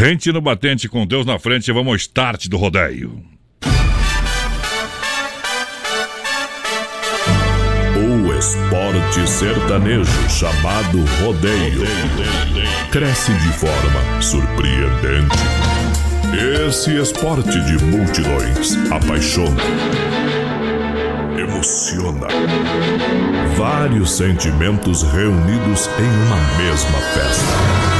Rente no batente com Deus na frente, vamos ao start do rodeio. O esporte sertanejo chamado rodeio cresce de forma surpreendente. Esse esporte de multidões apaixona, emociona. Vários sentimentos reunidos em uma mesma festa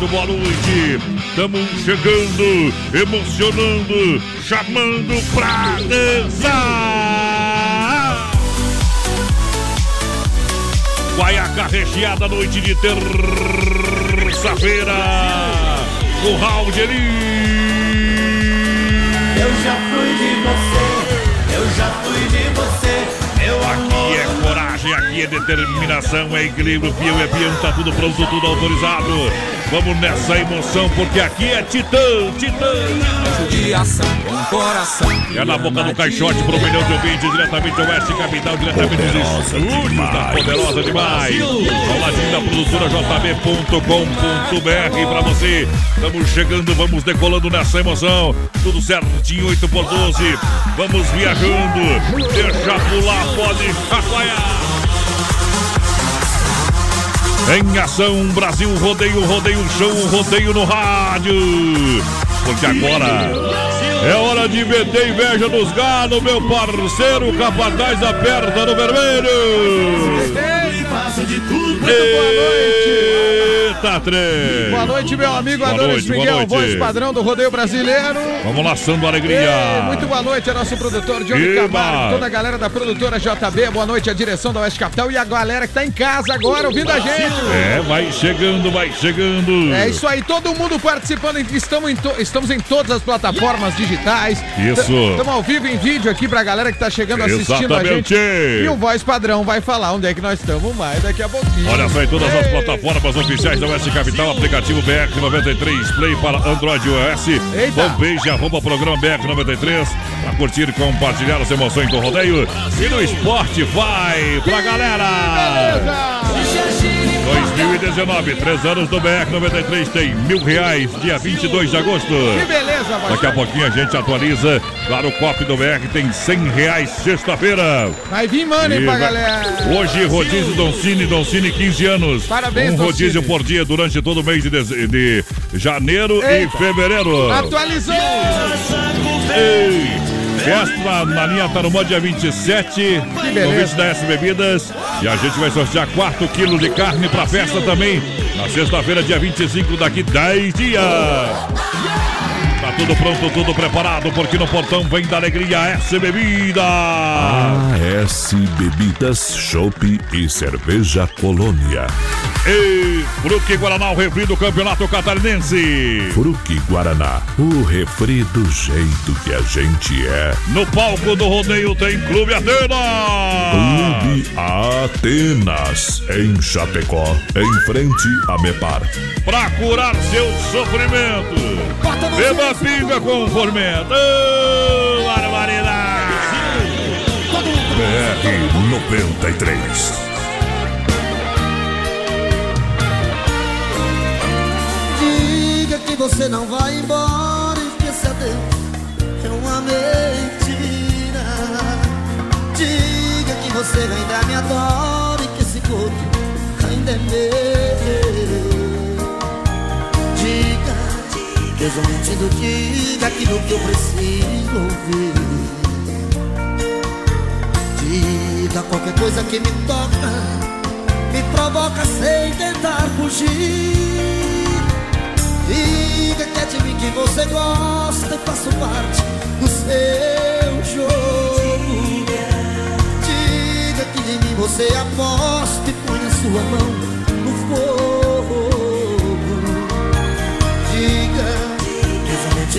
Muito boa noite. Estamos chegando, emocionando, chamando pra dançar. Guaiaca recheada noite de terça-feira. Com Raul de Eu já fui de você, eu já fui de você. Aqui é coragem, aqui é determinação, é equilíbrio, fiel é peão, tá tudo pronto, tudo autorizado. Vamos nessa emoção, porque aqui é Titã, Titã. É na boca do caixote pro milhão de ouvintes, diretamente do Oeste Capital, diretamente dos estúdios da Poderosa Demais. Ao ladinho da produtora jb.com.br pra você. Estamos chegando, vamos decolando nessa emoção. Tudo certinho, 8 por 12. Vamos viajando. Deixa pular, pode chacoalhar. Em ação, Brasil, rodeio, rodeio, chão, rodeio no rádio. Porque agora é hora de meter inveja nos galos, meu parceiro. Capataz aperta no vermelho. Faço de tudo. Boa noite, meu amigo Adonis noite, Miguel, voz padrão do rodeio brasileiro. Vamos laçando alegria. Ei, muito boa noite, é nosso produtor Johnny. Camargo, toda a galera da produtora JB. Boa noite, a direção da Oeste Capital e a galera que tá em casa agora ouvindo a gente. É, vai chegando, vai chegando. É isso aí, todo mundo participando. Estamos em, to- estamos em todas as plataformas digitais. Isso. Estamos ao vivo em vídeo aqui pra galera que tá chegando assistindo a Exatamente. gente. E o voz padrão vai falar onde é que nós estamos mais daqui a pouquinho. Olha só, em todas as Ei. plataformas oficiais da Oeste Capital, aplicativo BR93 Play para Android e Eita. fanpage arroba programa BR93, para curtir e compartilhar as emoções do rodeio e no Spotify pra galera. 2019, três anos do BR93 tem mil reais, dia 22 de agosto. Que beleza, voz Daqui a pouquinho a gente atualiza. Claro, o COP do BR tem 100 reais sexta-feira. Vai vir money E pra vai- galera. Hoje, rodízio Doncini, Doncini, 15 anos. Parabéns, Um rodízio Doncini. por dia durante todo o mês de, deze- de janeiro Eita. e fevereiro. Atualizou! Ei! Festa na linha Tarumã, dia 27. beleza. Convite da S Bebidas. E a gente vai sortear 4 quilos de carne pra festa também. Na sexta-feira, dia 25, daqui 10 dias. Tá tudo pronto, tudo preparado, porque no portão vem da alegria S Bebida. AS Bebidas, Chopp e Cerveja Colônia. E Fruque Guaraná, o refri do Campeonato Catarinense. Fruque Guaraná, o refri do jeito que a gente é. No palco do rodeio tem Clube Atena. Clube Atenas, em Chapecó, em frente a Mepar. Pra curar seu sofrimento. Beba pinga com formento. Ô, barbaridade. BR 93. Diga que você não vai embora e que esse adeus é uma mentira. Diga que você ainda me adora e que esse corpo ainda é meu. Mesmo mentindo, diga aquilo que eu preciso ouvir. Diga qualquer coisa que me toca, me provoca sem tentar fugir. Diga que é de mim que você gosta e faço parte do seu jogo. Diga que em mim você aposta e põe a sua mão no fogo.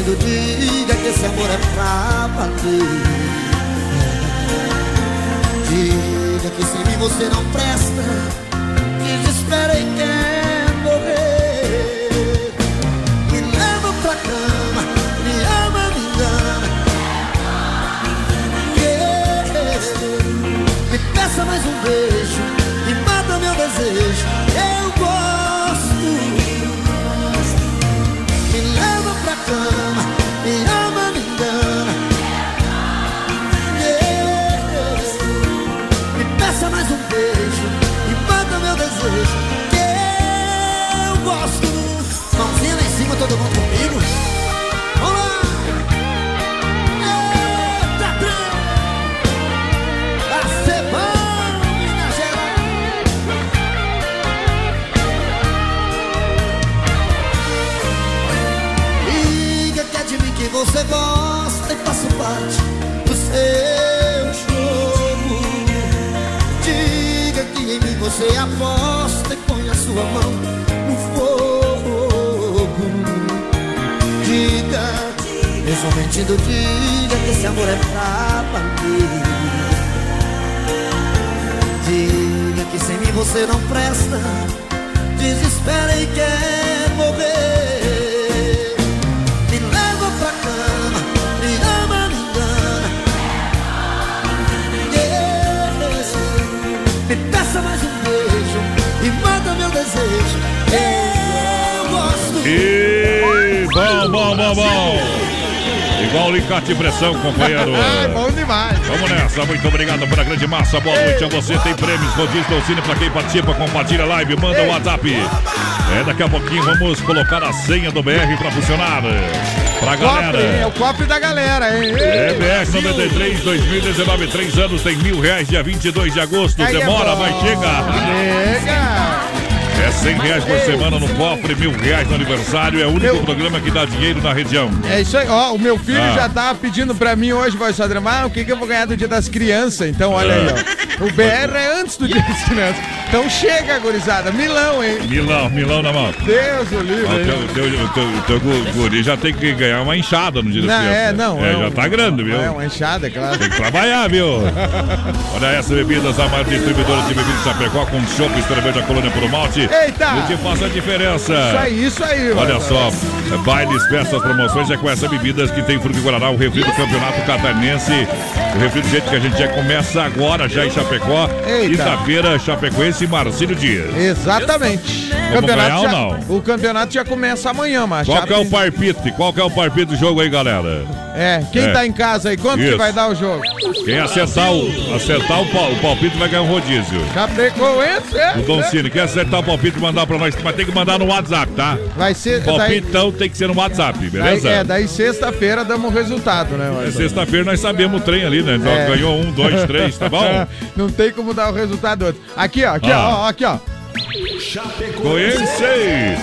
Mesmo mentindo, diga que esse amor é pra valer. Diga que sem mim você não presta, desespera e quer morrer. Me leva pra cama, me ama, me engana. Yeah. Me peça mais um beijo, me mata meu desejo. Eu você aposta e põe a sua mão no fogo. Diga, mesmo mentindo, diga que esse amor é pra valer. Diga que sem mim você não presta, desespera e quer morrer. E bom, bom, bom, bom. Igual o Licate pressão, companheiro. Ai, bom demais. Vamos nessa, muito obrigado pela grande massa. Boa noite a você. Tem prêmios, rodízio, Dolcine pra quem participa. Compartilha a live, manda o WhatsApp. É, daqui a pouquinho vamos colocar a senha do BR pra funcionar. Pra Cofre, hein? é galera. o cofre da galera, hein? É, BR 93, 2019, 3 anos, tem mil reais, dia 22 de agosto. Aí é Demora, bom. mas chega. Chega! É 100 reais por semana no cofre, mil reais no aniversário. É o único Meu- programa que dá dinheiro na região. É isso aí, ó, o meu filho Ah. já tava pedindo pra mim hoje, voz padrão, ah, o que que eu vou ganhar do dia das crianças? Então, olha aí, ó. O BR é antes do dia das crianças. Então chega, gurizada. Milão, hein? Milão, milão na mão. Deus o livre, Ó, O teu, teu, teu, teu gu- guri já tem que ganhar uma enxada no dia das crianças. é, não. É, um- já tá grande, viu? É uma enxada, é claro. Tem que trabalhar, viu? Olha essa bebidas, a maior distribuidora de bebidas de Chapecó com chopp, cerveja colônia por malte. Eita! E te faz a diferença. Isso aí, isso aí. Olha voz só, é, bailes, festas, promoções é com essa bebidas que tem fruto guaraná, o refri do campeonato catarinense. O refri do jeito que a gente já começa agora, já em Chapecó. Quinta-feira, Chapecoense e Marcílio Dias. Exatamente. Vamos ganhar já, não? O campeonato já começa amanhã, mas Qual é o parpite? Qual que é o parpite do jogo aí, galera? É, quem É. tá em casa aí, quanto que Isso. vai dar o jogo? Quem acertar o, acertar o, pal- o palpite vai ganhar um rodízio. Chapecoense, é? O Don Cine, quer acertar o palpite e mandar pra nós, mas tem que mandar no WhatsApp, tá? Vai ser. Daí, Palpitão tem que ser no WhatsApp, daí, beleza? é, daí sexta-feira damos o resultado, né? É Sexta-feira nós sabemos o trem ali, né? É. Ganhou um, dois, três, tá bom? Não tem como dar o resultado outro. Aqui, ó, aqui, Ah. ó, ó, aqui, ó. Conheceis!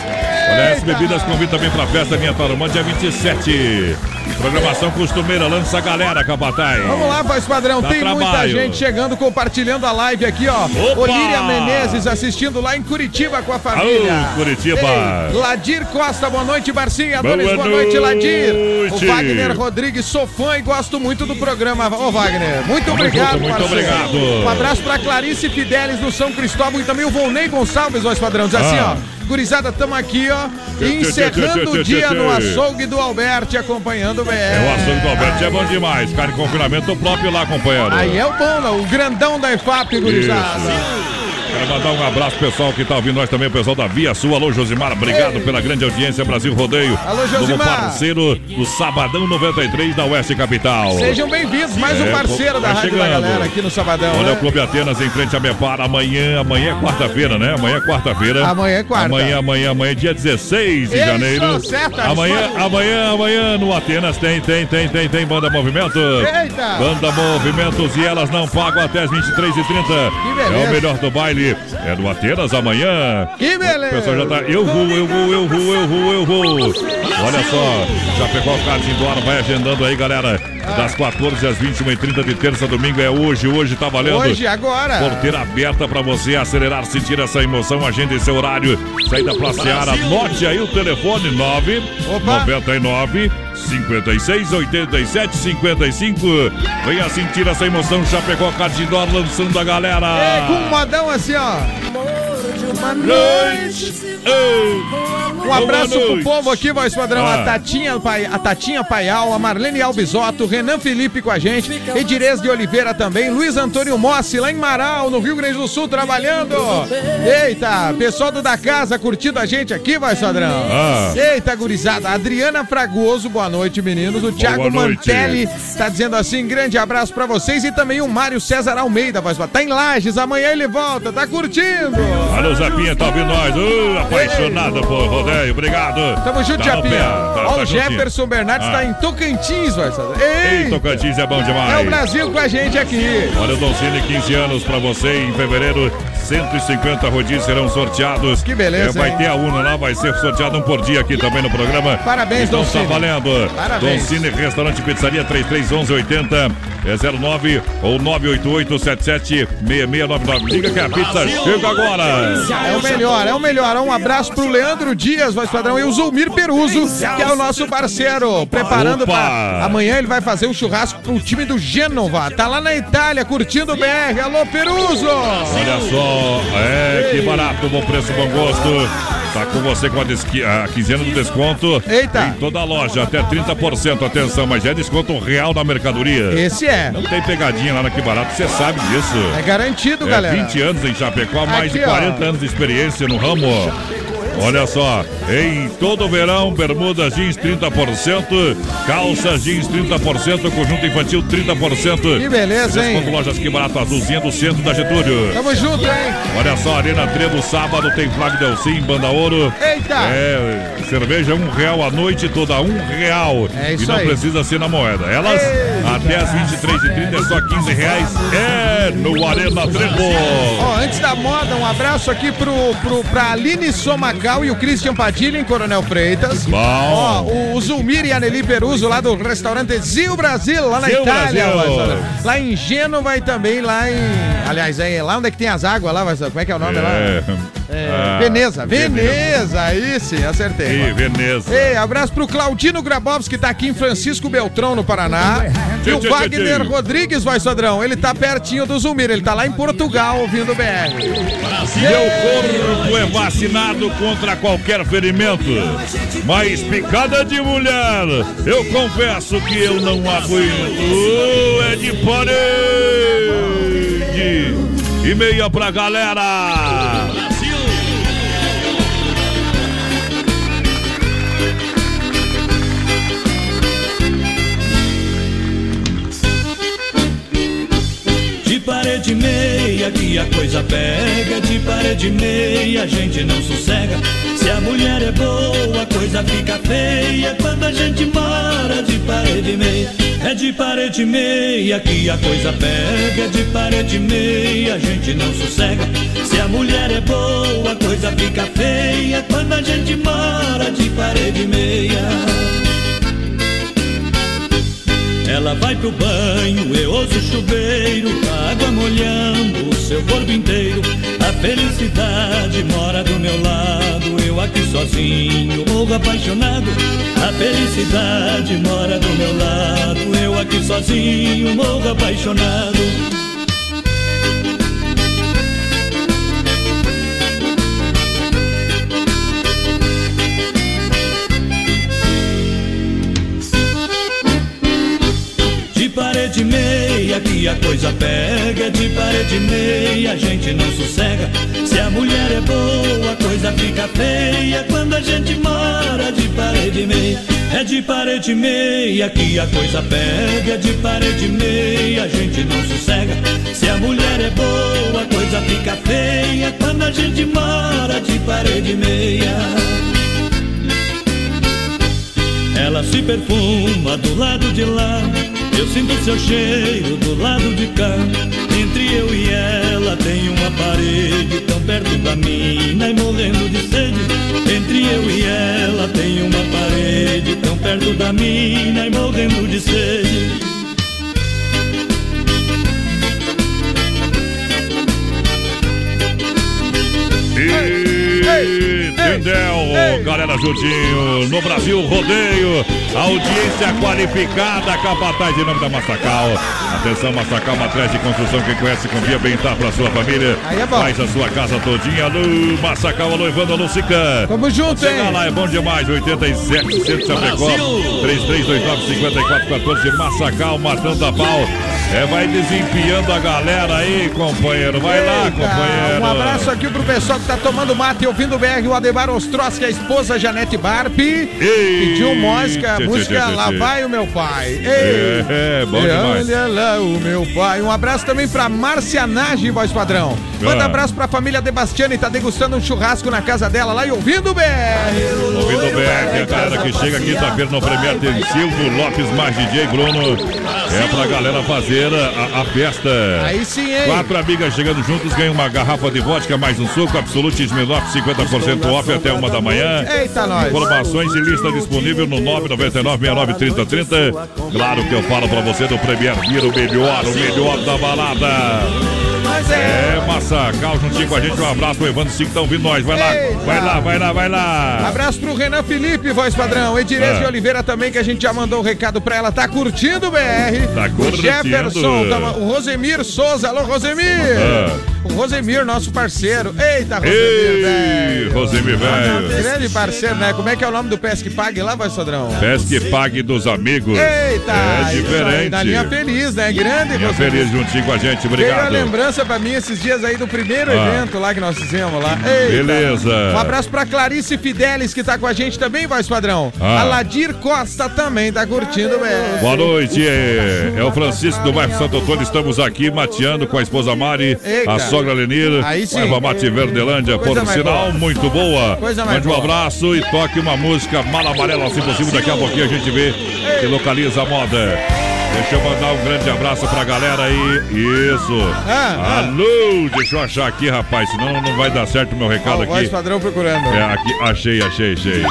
Olha, bebidas convidam também pra festa Minha Tarumã, dia 27. Programação costumeira, lança a galera, Capataz. Vamos lá, voz padrão. Dá Tem muita trabalho. gente chegando, compartilhando a live aqui, ó. Opa! Olíria Menezes assistindo lá em Curitiba com a família. Alô, Curitiba. Ei, Ladir Costa, boa noite, Barcinha. Boa Adonis, boa noite, Ladir. O Wagner Rodrigues, sou fã e gosto muito do programa. Ô, Wagner, muito obrigado, junto, muito obrigado. Um abraço pra Clarice Fidelis do São Cristóvão e também o Volney Gonçalves, voz padrão. Diz assim, Ah. ó. Gurizada, tamo aqui, ó. Encerrando o dia no açougue do Alberti, acompanhando o BR. É o açougue do Alberto, é bom demais. Carne confinamento próprio lá, companheiro. Aí é o bom, né? o grandão da EFAP, gurizada. Isso. Quero mandar um abraço pessoal que tá ouvindo nós também, o pessoal da Via Sul. Alô, Josimar, obrigado pela grande audiência, Brasil Rodeio. Alô, Como Josimar. parceiro do Sabadão 93 da Oeste Capital. Sejam bem-vindos, mais um É, parceiro pô, da Rádio da. Galera aqui no Sabadão. Olha né? o Clube Atenas em frente a Mepar. Amanhã, amanhã é quarta-feira, né? Amanhã é quarta-feira. Amanhã é quarta. Amanhã, amanhã, amanhã é dia 16 de Isso, janeiro. certo, amanhã, amanhã, amanhã no Atenas tem, tem, tem, tem, tem Banda Movimento. Eita! Banda Movimentos e elas não pagam até as 23h30. Que beleza. É o melhor do baile. Dele é no Atenas amanhã. Que O pessoal beleza! já tá. Eu vou, eu vou, eu vou, eu vou, eu vou. Olha só, já pegou o card embora, vai agendando aí, galera. Das 14 às 21h30 de terça a domingo é hoje. Hoje tá valendo. Hoje, agora. Porteira aberta para você acelerar, sentir essa emoção. Agende seu horário. Saída pra Seara. Anote aí o telefone 9 Opa. 99 56 87 55. Venha sentir essa emoção. Chapecó Cardidor lançando a galera. É, com um modão assim, ó. Uma noite. Um abraço pro povo aqui, voz padrão. Ah. A Tatinha, Pai- a Tatinha Paial, a Marlene Albisotto, Renan Felipe com a gente, Edirez de Oliveira também, Luiz Antônio Mossi, lá em Marau, no Rio Grande do Sul, trabalhando. Eita, pessoal do da casa curtindo a gente aqui, voz padrão. Ah. Eita, gurizada. Adriana Fragoso, boa noite, meninos. O Thiago. Mantelli tá dizendo assim: grande abraço pra vocês e também o Mário César Almeida, voz padrão. Tá em Lages, amanhã ele volta, tá curtindo. Alô, Zapinha, tá ouvindo nós? Uh, apaixonada por rodeio, obrigado. Tamo junto, Tá Japinha. tá- Ó, tá o. Jefferson Bernardes Ah. tá em Tocantins, vai Ei, Tocantins é bom demais. é o Brasil com a gente aqui. Olha o Doncini, 15 anos pra você em fevereiro. 150 rodízios serão sorteados. Que beleza, É, vai hein? ter a UNA lá, vai ser sorteado um por dia aqui também no programa. Parabéns, então Doncini. tá valendo. Parabéns. Doncini, restaurante pizzaria 331180 é 09 ou 988776699. Liga que a pizza chega agora. É o melhor, é o melhor. Um abraço pro Leandro Dias, voz padrão, e o Zulmir Peruso, que é o nosso parceiro. Preparando Opa! pra. Amanhã ele vai fazer um churrasco pro time do Gênova. Tá lá na Itália, curtindo o BR. Alô, Peruso! Olha só, é que barato, bom preço, bom gosto. Tá com você com a, desqui- a quinzena do desconto. Eita. Em toda a loja, até 30%. Atenção, mas é desconto real da mercadoria. Esse é. Não tem pegadinha lá na Que Barato, você sabe disso. É garantido, É galera. 20 anos em Chapecó, mais Aqui, de ó. 40 anos de experiência no ramo. Olha só, em todo o verão, bermudas jeans 30%, calças jeans 30%, conjunto infantil 30%. Que beleza, hein? Desconto Lojas Que Barato, azulzinha do centro da Getúlio. Tamo junto, hein? Olha só, Arena Trevo, sábado tem Flávio Delcim, Banda Ouro. Eita! É, cerveja um real à noite, toda um real. É isso e não aí. precisa ser na moeda. Elas, Eita! até as 23h30 é só 15 reais. É no Arena Trevo. Ó, antes da moda, um abraço aqui pro, pro, pra Aline Somacal e o Christian Padilha em Coronel Freitas. Bom. Ó, o, o Zulmir e a Nelly Peruso lá do restaurante Zil Brasil, lá na Zil Itália. Lá em Gênova e também lá em. Aliás, é lá onde é que tem as águas lá, como é que é o nome lá? É, ah, Veneza, Veneza, aí sim, acertei. Veneza. Ei, abraço pro Claudino Grabowski, que tá aqui em Francisco Beltrão, no Paraná. E o Wagner. Rodrigues, vai, Sodrão. Ele tá pertinho do Zulmir, ele tá lá em Portugal ouvindo o BR. Meu corpo é vacinado contra qualquer ferimento, mas picada de mulher, eu confesso que eu não aguento. É de parede. E meia pra galera. De parede meia que a coisa pega, de parede meia a gente não sossega. Se a mulher é boa, a coisa fica feia quando a gente mora de parede meia. É de parede meia que a coisa pega, de parede meia a gente não sossega. Se a mulher é boa, a coisa fica feia quando a gente mora de parede meia. Ela vai pro banho, eu ouço o chuveiro, a água molhando o seu corpo inteiro. A felicidade mora do meu lado, eu aqui sozinho, morro apaixonado. A felicidade mora do meu lado, eu aqui sozinho, morro apaixonado. Parede meia que a coisa pega, de parede meia a gente não sossega. Se a mulher é boa, a coisa fica feia quando a gente mora de parede meia. É de parede meia que a coisa pega, de parede meia a gente não sossega. Se a mulher é boa, a coisa fica feia quando a gente mora de parede meia. Ela se perfuma do lado de lá. Eu sinto seu cheiro do lado de cá. Entre eu e ela tem uma parede tão perto da mina e morrendo de sede. Entre eu e ela tem uma parede tão perto da mina e morrendo de sede. Tendel, galera juntinho, no Brasil Rodeio, audiência qualificada, capataz em nome da Massacal. Atenção, Massacal, matriz de construção, quem conhece, confia bem, tá pra sua família. Aí é bom. Faz a sua casa todinha, Alô, Massacal, alô, Evandro, alô, Sica. Tamo junto, Chega hein? lá, é bom demais, 87, Centro Chapecó, 3329-5414, Massacal, matando a pau. É, vai desempiando a galera aí, companheiro. Vai lá, Eita, companheiro. Um abraço aqui pro pessoal que tá tomando mate e ouvindo o BR, o Ademar Ostroski, a esposa Janete Barpi. Pediu música, tchê, música tchê, Lá tchê. Vai o Meu Pai. Ei, É, é, bom demais. Olha lá o meu pai. Um abraço também pra Márcia Nage, voz padrão. Manda Ah. abraço pra família Debastiani, tá degustando um churrasco na casa dela lá e ouvindo o BR. Ouvindo o BR, a galera que chega quinta-feira no Premier tem Silvio Lopes mais DJ Bruno. É pra galera fazer a, a festa. Aí sim, hein? Quatro amigas chegando juntos ganham uma garrafa de vodka, mais um suco, Absolute Smirnoff, 50% off até uma da manhã. Eita, nós. Informações e lista disponível no 999-693030. Claro que eu falo pra você do Premier Beer, o melhor, o melhor da balada. Mas é. É, Massacal, juntinho com a gente. Um abraço pro Evandro Cinco, estão vindo nós. Vai lá, Eita. vai lá, vai lá, vai lá. Abraço pro Renan Felipe, voz padrão. Edirez de Oliveira também, que a gente já mandou o recado pra ela. Tá curtindo o BR. Tá O curtindo. Jefferson, tá- o Rosemir Souza. Alô, Rosemir. Ah. O Rosemir, nosso parceiro. Eita, Rosemir, Ei, velho. Rosemir, velho. Grande parceiro, né? Como é que é o nome do Pesque Pague lá, voz padrão? Pesque pague dos amigos. Eita! É diferente. Na linha feliz, né? Grande, Minha Rosemir. feliz juntinho com a gente, Veio a obrigado. lembrança pra mim esses dias aí do primeiro Ah. evento lá que nós fizemos lá. Eita. Beleza. Um abraço pra Clarice Fidelis, que tá com a gente também, voz padrão. Ah. A Ladir Costa também tá curtindo, velho. Boa noite, é, é o Francisco do bairro Santo Antônio. Estamos aqui mateando com a esposa Mari, Eita. a sogra Lenir. Erva Mate Verdelândia, por sinal, muito boa. Coisa mais Mande um abraço e toque uma música mala amarela, se possível. Daqui a pouquinho a gente vê que localiza a moda. Deixa eu mandar um grande abraço pra galera aí. Isso. Ah, ah. Alô, deixa eu achar aqui, rapaz, senão não vai dar certo o meu recado Ó, o voz aqui. padrão procurando. É, aqui, achei, achei, achei.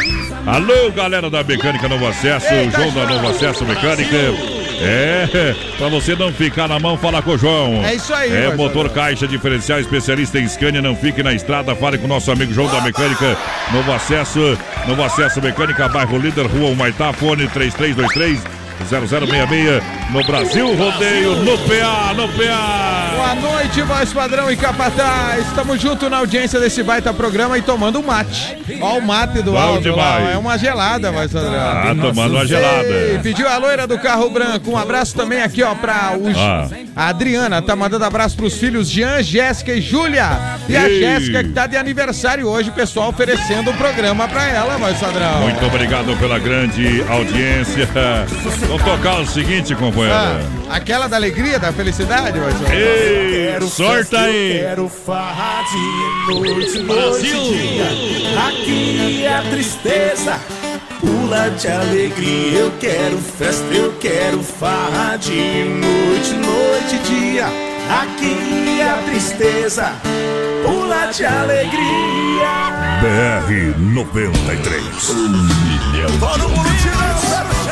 Alô, galera da Mecânica Novo Acesso, João da. Novo Acesso Mecânica. É, pra você não ficar na mão, fala com o João. É isso aí, É, motor caixa diferencial, especialista em Scania, não fique na estrada, fale com o nosso amigo João da Mecânica. Novo Acesso, Novo Acesso Mecânica, bairro Líder, Rua Humaitá, fone 3323 0066 no Brasil Rodeio, no PA, no PA. Boa noite, voz padrão e capataz. Estamos juntos na audiência desse baita programa e tomando um mate. Ó o mate do Bom Aldo lá. É uma gelada, voz padrão. Ah, tomando uma Ei, gelada. pediu a loira do carro branco. Um abraço também aqui, ó, pra o... Ah. a Adriana. Tá mandando abraço pros filhos Jean, Jéssica e Júlia. E a Ei. Jéssica que tá de aniversário hoje, pessoal oferecendo o programa pra ela, voz padrão. Muito obrigado pela grande audiência. Vamos tocar o seguinte, Ah, companheira. aquela da alegria, da felicidade, padrão. Ei, sorta aí. Quero farra de noite, noite e dia. Aqui é a tristeza, pula de alegria. Eu quero festa, eu quero farra de noite, noite e dia. Aqui é a tristeza, pula de alegria. BR 93. Todo mundo tirando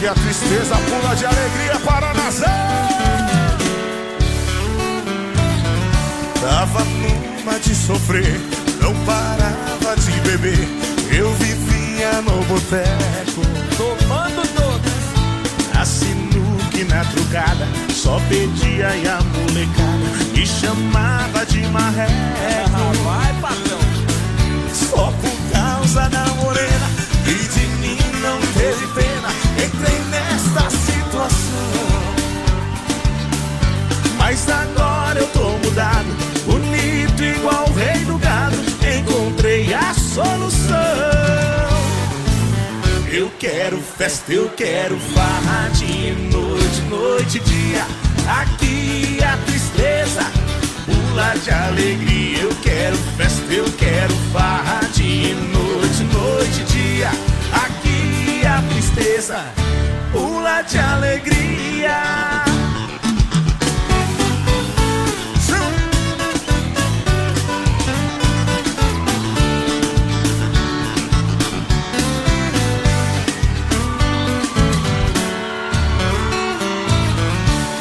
Aqui a tristeza pula de alegria para nascer. Tava numa de sofrer, não parava de beber. Eu vivia no boteco, tomando todas. A sinuca e na trucada, só pedia e a molecada me chamava de marreco. Vai, patrão! Só por causa da morena e de mim não teve pena. Nesta situação. Mas agora eu tô mudado, bonito igual o rei do gado. Encontrei a solução. Eu quero festa, eu quero farra de noite, noite e dia. Aqui a tristeza pula de alegria. Eu quero festa, eu quero farra de noite tristeza, pula de alegria.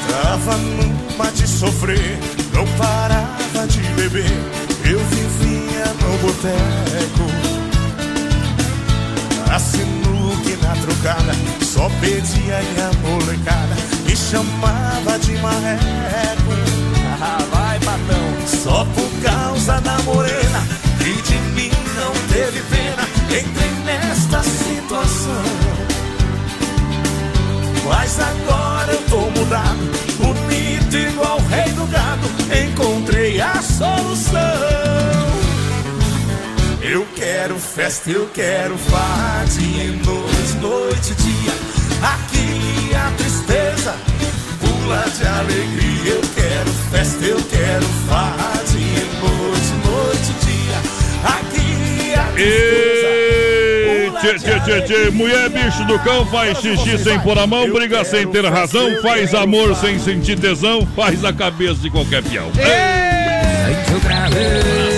Tava numa de sofrer, não parava de beber. Eu vivia no boteco. Assinou trocada, só pedia e a molecada me chamava de marreco. Ah, vai, patrão. Só por causa da morena e de mim não teve pena. Entrei nesta situação. Mas agora eu tô mudado, bonito igual o rei do gado. Encontrei a solução. Eu quero festa, eu quero farra dia, noite, noite, dia. Aqui a tristeza pula de alegria. Eu quero festa, eu quero farra noite, noite, dia. Aqui a tristeza. Ei, tchê, tchê, tchê, tchê. Mulher bicho do cão faz xixi sem pôr a mão, briga sem ter razão, faz amor sem sentir tesão, faz a cabeça de qualquer peão. Aô,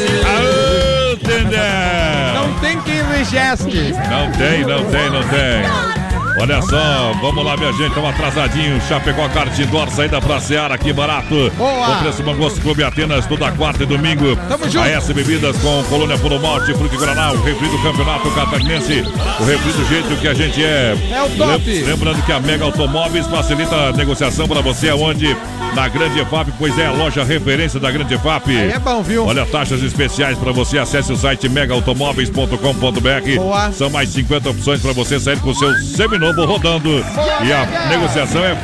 Não tem, não tem, não tem. Olha só, vamos lá, minha gente, estamos atrasadinho. Chapecó Cartidor, saída pra Seara, aqui barato. Boa. Com preço Bom Gosto Clube Atenas, toda quarta e domingo. Tamo junto. A S Bebidas com Colônia Puro Malte, Fruto e Guaraná, o refri do Campeonato Catarinense, o refri do jeito que a gente é. É o top. Lem- Lembrando que a Mega Automóveis facilita a negociação para você aonde? Na Grande EFAP, pois é a loja referência da Grande EFAP. Aí é bom, viu? Olha, taxas especiais para você. Acesse o site megaautomóveis.com.br. São mais 50 opções para você sair com o seu seminovo rodando. E a negociação é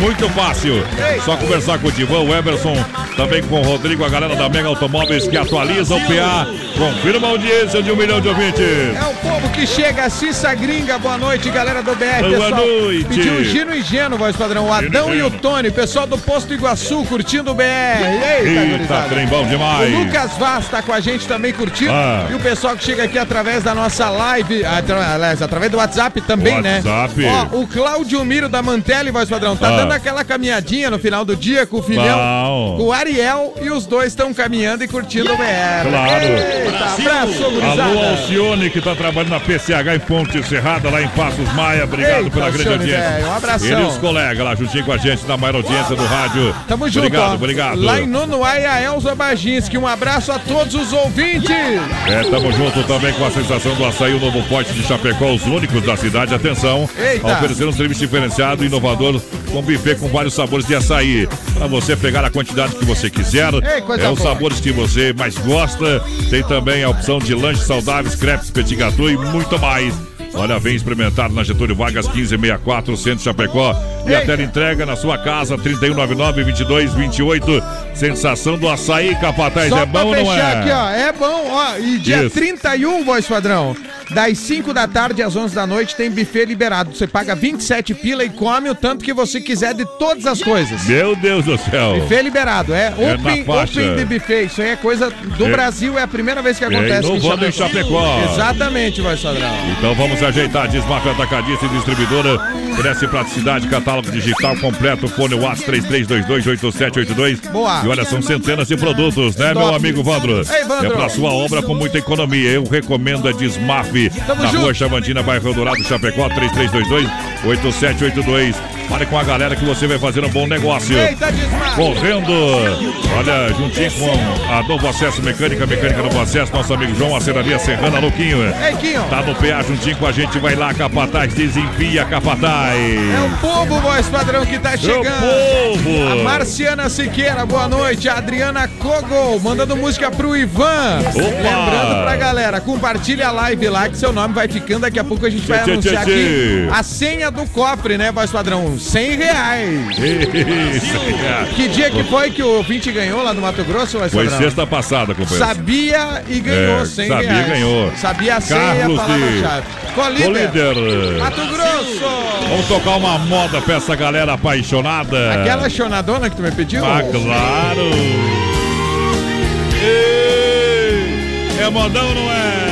muito fácil. Só conversar com o Divan, o Emerson, também com o Rodrigo, a galera da Mega Automóveis que atualiza o PA. Confirma a audiência de um milhão de ouvintes. É o povo que chega, Cissa Gringa, boa noite, galera do BR, Boa pessoal. noite. Pediu Gino e Geno, voz padrão, o Adão e e o. Tony, pessoal do Posto Iguaçu, curtindo o BR. Eita, Eita, trem bom demais. O Lucas Vaz tá com a gente também curtindo. Ah. E o pessoal que chega aqui através da nossa live, atra- aliás, através do WhatsApp também, WhatsApp. né? Ó, o Cláudio Miro da Mantelli, voz padrão, tá Ah. dando aquela caminhadinha no final do dia com o filhão, com o Ariel, e os dois estão caminhando e curtindo o BR. Claro. Eita, abraço. Alô, Alcione, que está trabalhando na PCH em Ponte Serrada, lá em Passos Maia. Obrigado Eita, pela grande Alcione, audiência. um abração. Ele e os colegas lá juntinho com a gente na maior audiência do rádio. Tamo junto, Obrigado, ó. obrigado. Lá em Nonoai, a Elza Baginski. Um abraço a todos os ouvintes. É, tamo junto também com a sensação do açaí, o novo pote de Chapecó, os únicos da cidade. Atenção, Eita. oferecendo um serviço diferenciado e inovador com buffet com vários sabores de açaí. Para você pegar a quantidade que você quiser. Ei, é os boa. sabores que você mais gosta. Tem também a opção de lanches saudáveis, crepes, petit gâteau e muito mais. Olha, vem experimentar na Getúlio Vargas 1564, Centro Chapecó. E a tela entrega na sua casa, 3199-2228. Sensação do açaí, capataz, Só é bom ou não é? aqui, ó. É bom, ó. E dia Isso. 31, voz padrão. Das 5 da tarde às 11 da noite tem buffet liberado. Você paga 27 pila e come o tanto que você quiser de todas as coisas. Meu Deus do céu. Buffet liberado, é. É Open, open de buffet. Isso aí é coisa do É. Brasil, é a primeira vez que acontece inovando em Chapecó. Exatamente, voz padrão. Então vamos ajeitar. Desmafia Atacadista e Distribuidora. Cresce praticidade, catálogo digital completo. Fone WhatsApp 33228782. Boa. E olha, são centenas de produtos, né, Top. meu amigo Vandro? Ei, Vandro. É pra sua obra com muita economia. Eu recomendo a Desmaf. Tamo na junto. rua Chavantina, bairro Dourado, Chapecó, 33228782. Fale com a galera que você vai fazer um bom negócio. Correndo, olha, juntinho com a Novo Acesso Mecânica, Mecânica Novo Acesso, nosso amigo João, a Serraria Serrana, Luquinho. Tá no PA juntinho com a gente, vai lá, Capataz, desempia, Capataz. É o povo, voz padrão, que tá chegando. povo. A Marciana Siqueira, boa noite. A Adriana Kogol, mandando música pro Ivan. Lembrando pra galera, compartilha a live lá que seu nome vai ficando. Daqui a pouco a gente vai Tchê, anunciar tchê, aqui tchê. a senha do cofre, né, voz padrão? 100 reais. Isso, é. Que dia que foi que o ouvinte ganhou lá no Mato Grosso, voz Foi sexta passada, companheiro. Sabia e ganhou É, 100 sabia e reais. ganhou. Sabia a e Carlos palavra-chave. Ô, Colíder. líder. Mato Grosso. Vamos tocar uma moda pra essa galera apaixonada. Aquela chonadona que tu me pediu? Ah, claro. Ei, É modão, não é?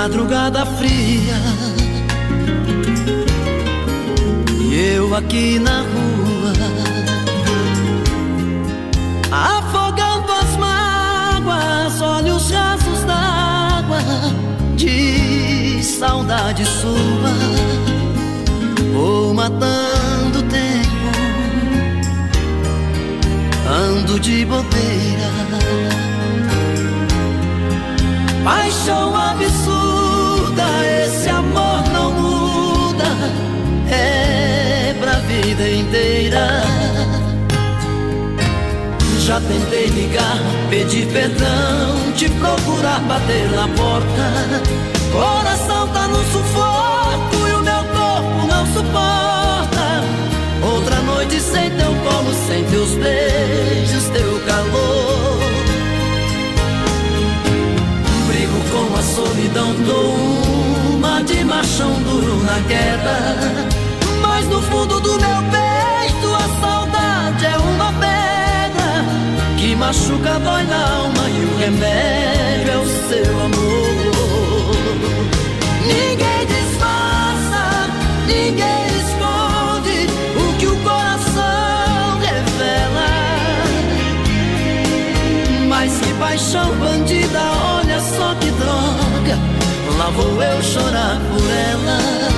Madrugada fria E eu aqui na rua Afogando as mágoas Olhos rasos d'água De saudade sua. Vou matando o tempo, ando de bobeira. Paixão absurda, vida inteira. Já tentei ligar, pedir perdão, te procurar, bater na porta. Coração tá no sufoco e o meu corpo não suporta. Outra noite sem teu colo, sem teus beijos, teu calor. Brigo com a solidão, dou uma de machão duro na queda. No fundo do meu peito a saudade é uma pedra que machuca, dói na alma e o remédio é o seu amor. Ninguém disfarça, ninguém esconde o que o coração revela. Mas que paixão bandida, olha só que droga. Lá vou eu chorar por ela.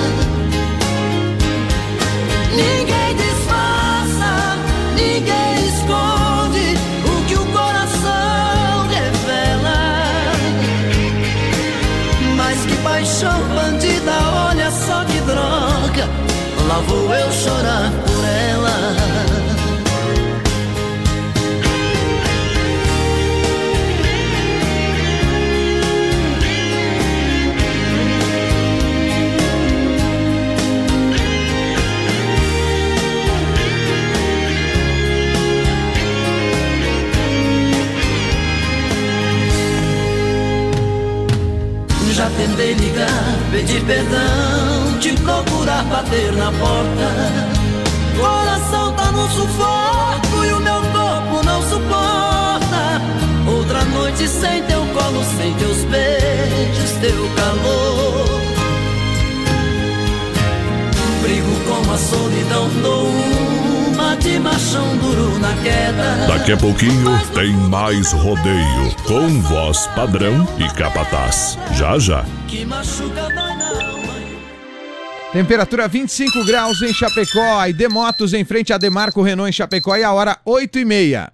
Lá vou eu chorar pedir perdão, te procurar, bater na porta. Coração tá no sufoco e o meu corpo não suporta. Outra noite sem teu colo, sem teus beijos, teu calor. Brigo com a solidão, dou uma de machão duro na queda. Daqui a pouquinho tem mais rodeio com voz padrão e capataz. Já já. Que machuca, na alma. Temperatura 25 graus em Chapecó. E Motos em frente a Demarco Renault em Chapecó. E a hora 8 e meia.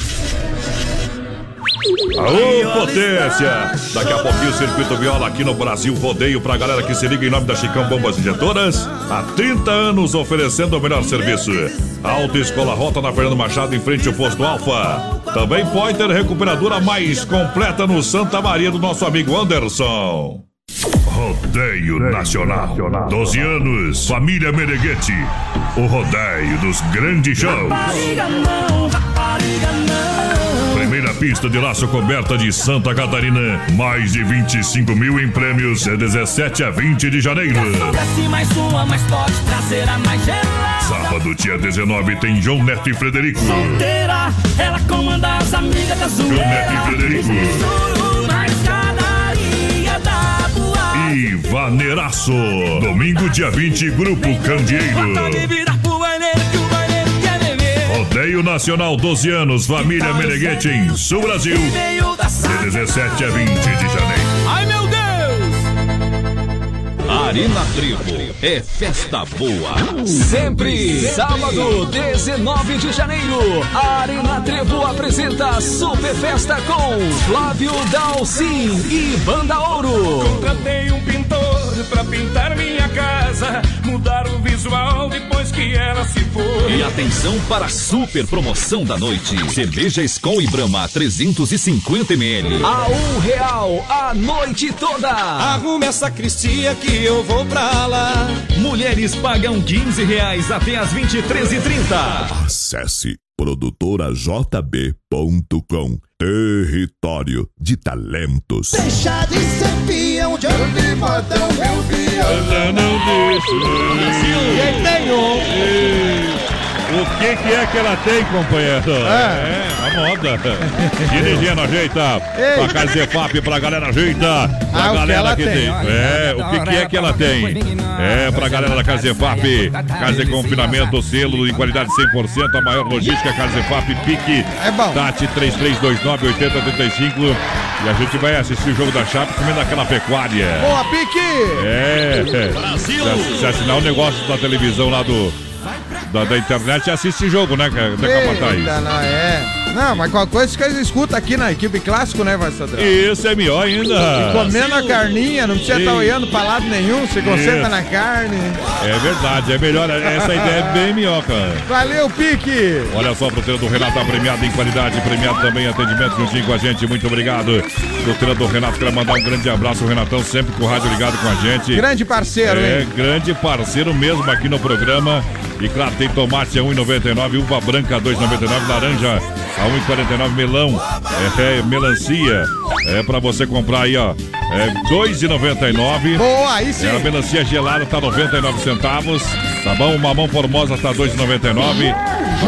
Aô, potência! Daqui a pouquinho o Circuito Viola aqui no Brasil Rodeio pra galera que se liga em nome da Chicão Bombas Injetoras. Há 30 anos oferecendo o melhor serviço. Autoescola Rota na Fernando Machado em frente ao posto Alfa. Também Pointer Recuperadora mais completa no Santa Maria do nosso amigo Anderson. Rodeio Nacional. 12 anos, família Meneghete. O rodeio dos grandes shows. Primeira pista de laço coberta de Santa Catarina. Mais de 25 mil em prêmios de 17 a 20 de janeiro. Mais uma, mas pode trazer a mais gelada. Sábado, dia 19, tem João Neto e Frederico. Solteira, ela comanda as amigas da João Neto e zoeira. Frederico. E Vaneiraço. Domingo, dia 20, Grupo Candeeiro. Rodeio Nacional 12 anos, família Meneghete em Sul Brasil. De sala. 17 a 20 de janeiro. Ai meu Deus! Arena Trevo. é festa boa. Sempre, sábado, 19 de janeiro, a Arena Trevo apresenta Super Festa com Flávio Dalcin e Banda Ouro. Contratei um pintor pra pintar minha casa, mudar o visual depois que ela se foi. E atenção para a super promoção da noite. Cerveja Skol e Brahma 350 ml. A um real a noite toda. Arrume essa cristia que eu vou pra lá. Mulheres pagam 15 reais até as 23h30. Acesse produtorajb.com Território de talentos. Deixa de ser onde modão meu Eu não deixo. Quem tem um? O que que é que ela tem, companheiro? É, a moda. Dirigindo, ajeita. Ei. Pra casa Zefap, pra galera ajeita. Pra Ah, o que galera ela que tem. tem. É, o que que é que ela tem? É, pra galera da Casa Zefap. Casa de confinamento, selo em qualidade 100%. A maior logística, Casa Zefap, pique. É bom. Tati 3329-8035. E a gente vai assistir o jogo da Chape comendo aquela pecuária. Boa, Pique! É. Brasil! Se, assinar o negócio da televisão lá do. Da, da internet, assiste jogo, né, da Capataz? Eita, não, é. Não, mas qualquer coisa que eles escutam aqui na equipe clássico, né, vai Sadrão? Isso é melhor ainda. Comendo a carninha, não precisa estar Sim. olhando pra lado nenhum, você concentra Isso. na carne. É verdade, é melhor. Essa ideia é bem melhor, cara. Valeu, Pique! Olha só, pro do Renato tá premiado em qualidade, premiado também em atendimento juntinho com a gente. Muito obrigado. Pro do Renato, quero mandar um grande abraço. O Renatão sempre com o rádio ligado com a gente. Grande parceiro, É, hein? grande parceiro mesmo aqui no programa. E claro, tem tomate a 1,99, uva branca a 2,99, laranja a 1,49, melão, é, é, melancia, é pra você comprar aí, ó, é 2,99. Boa, aí sim. É, a melancia gelada tá 99 centavos, tá bom? O mamão formosa tá 2,99.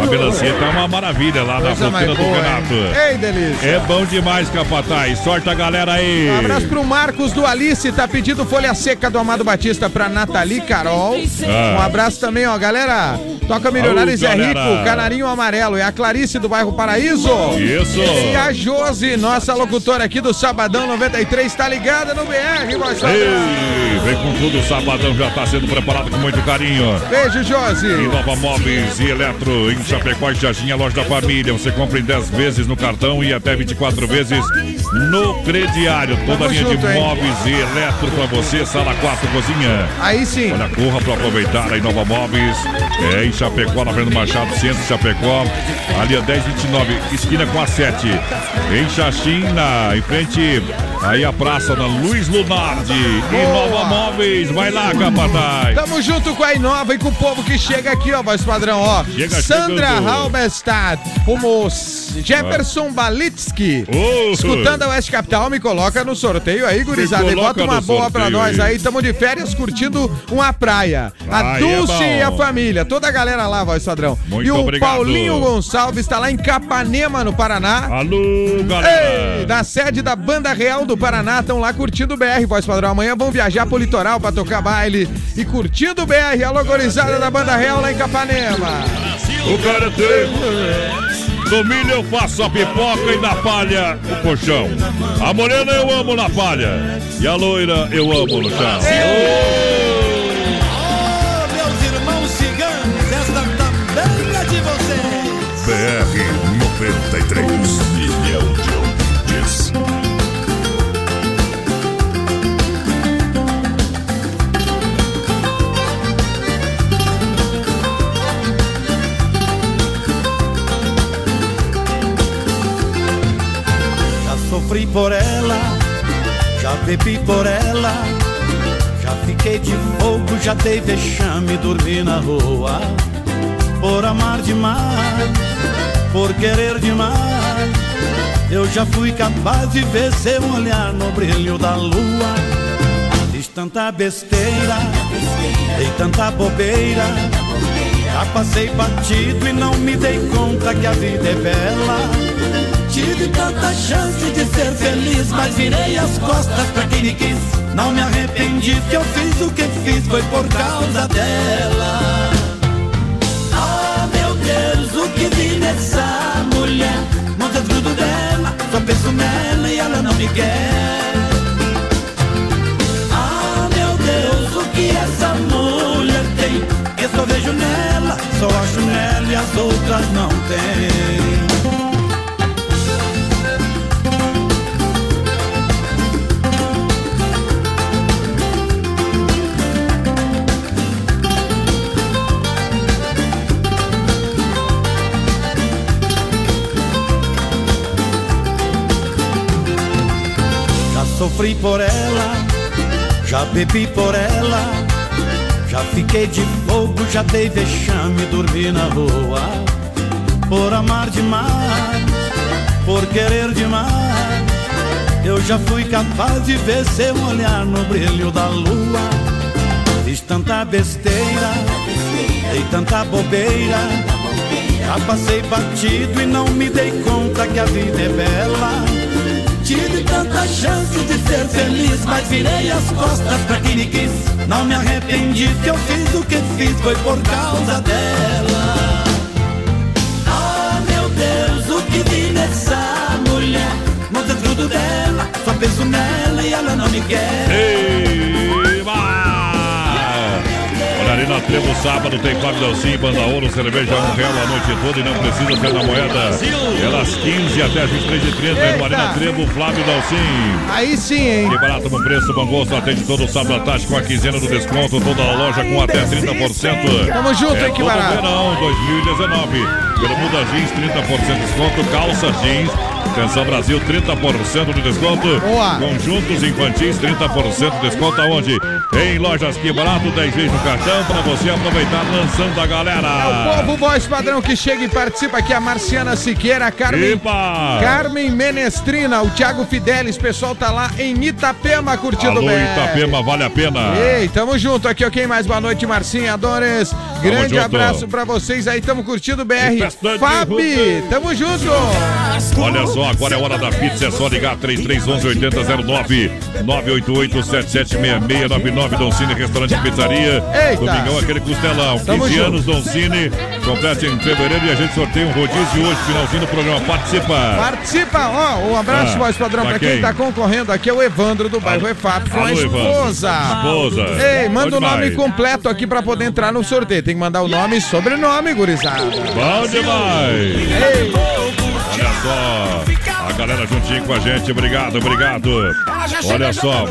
A melancia tá uma maravilha lá na fruteira do Renato. Ei, delícia. É bom demais, Capataz. Sorte a galera aí. Um abraço pro Marcos do Alice, tá pedindo folha seca do Amado Batista pra Nathalie Carol. Ah. Um abraço também, ó, galera. Toca Milionários é. Rico, Canarinho Amarelo. É a Clarice do bairro Paraíso. Isso. E a Josi, nossa locutora aqui do Sabadão 93, tá ligada no BR. Ei, vem com tudo, o sabadão já tá sendo preparado com muito carinho. Beijo, Josi. Inova Móveis e Eletro em Chapecó e Jardim, a loja da família. Você compra em 10 vezes no cartão e até 24 vezes no crediário. Toda a linha junto, de hein? móveis e eletro pra você, sala 4, cozinha. Aí sim. Olha, corra para aproveitar a Inova Móveis. É em Chapecó, na Fernando Machado, centro de Chapecó. Ali a 1029, esquina com a 7. Em Xaxina, em frente aí a praça da Luiz Lunardi. Inova Móveis, vai lá, Capataz. Tamo junto com a Inova e com o povo que chega aqui, ó, voz padrão, ó. Chega Sandra chegando. Halberstadt, o moço Jefferson Balitsky, Ô, escutando a Oeste Capital, me coloca no sorteio aí, gurizada. E bota uma boa pra nós aí. aí. Tamo de férias curtindo uma praia. A é Dulce bom. e a família, toda a galera lá, voz padrão. Muito e o obrigado. Paulinho Gonçalves tá lá em Capanema, no Paraná. Alô, galera. Ei, da sede da Banda Real do Paraná, estão lá curtindo o BR, voz padrão. Amanhã vão viajar pro litoral pra tocar baile e curtindo o BR, a logorizada da Banda Real lá em Capanema. O cara tem. Do milho eu faço a pipoca e na palha o colchão. A morena eu amo na palha. E a loira eu amo no chão. Sofri por ela, já bebi por ela, já fiquei de fogo, já dei vexame, dormi na rua. Por amar demais, por querer demais, eu já fui capaz de ver seu olhar no brilho da lua. Fiz tanta besteira, dei tanta bobeira, já passei batido e não me dei conta que a vida é bela tive tanta chance de ser feliz, mas virei as costas pra quem me quis. Não me arrependi que eu fiz o que fiz, foi por causa dela. Ah, meu Deus, o que vi nessa mulher? Não tudo dela, só penso nela e ela não me quer. Ah, meu Deus, o que essa mulher tem? Eu só vejo nela, só acho nela e as outras não têm. Sofri por ela, já bebi por ela, já fiquei de fogo, já dei vexame, dormi na rua. Por amar demais, por querer demais, eu já fui capaz de ver seu olhar no brilho da lua. Fiz tanta besteira, dei tanta bobeira. Já passei batido e não me dei conta que a vida é bela. Tive tanta chance de ser feliz, mas virei as costas pra quem me quis. Não me arrependi que eu fiz o que fiz, foi por causa dela. Ah, meu Deus, o que vi nessa mulher? No desgrudo dela, só penso nela e ela não me quer. Eba! Na Trevo, sábado tem Fábio Dalcin, Banda Ouro, cerveja um real a noite toda e não precisa ser na moeda. Elas 15 até as 23h30, é no Arena Trevo, Flávio Dalcin. Aí sim, hein? Que barato, bom preço, bom gosto, atende todo sábado à tarde com a quinzena do desconto, toda a loja com até 30%. Tamo junto, é hein, que barato. verão 2019. Bermuda jeans, 30% de desconto, calça jeans, Atenção Brasil, 30% de desconto. Boa. Conjuntos infantis, 30% de desconto aonde? Em lojas que barato, 10 vezes no cartão para você aproveitar lançando a galera. É o povo voz padrão que chega e participa aqui, a Marciana Siqueira, a Carmen, Epa! Carmen Menestrina, o Thiago Fidelis, pessoal tá lá em Itapema curtindo Alô, bem. Itapema, vale a pena. Ei, tamo junto aqui, ok? Mais boa noite, Marcinha Adores. Grande junto. abraço pra vocês aí, tamo curtindo o BR. Fabi, tamo junto. Olha só, agora é hora da pizza, é só ligar 3311 8009 988 776699 Don Cine Restaurante e Pizzaria. Eita. Domingão, aquele costelão. 15 Tamo junto. anos, Don Cine. Complete em fevereiro e a gente sorteia um rodízio hoje, finalzinho do programa. Participa. Participa, ó, um abraço, Ah, voz padrão, pra pra quem? quem? tá concorrendo aqui é o Evandro do bairro EFAP com a esposa. Esposa. Ei, manda o nome completo aqui pra poder entrar no sorteio. Tem que mandar o nome e sobrenome, gurizada. Bom demais. Ei, Olha só, a galera juntinho com a gente, obrigado, obrigado. Olha só,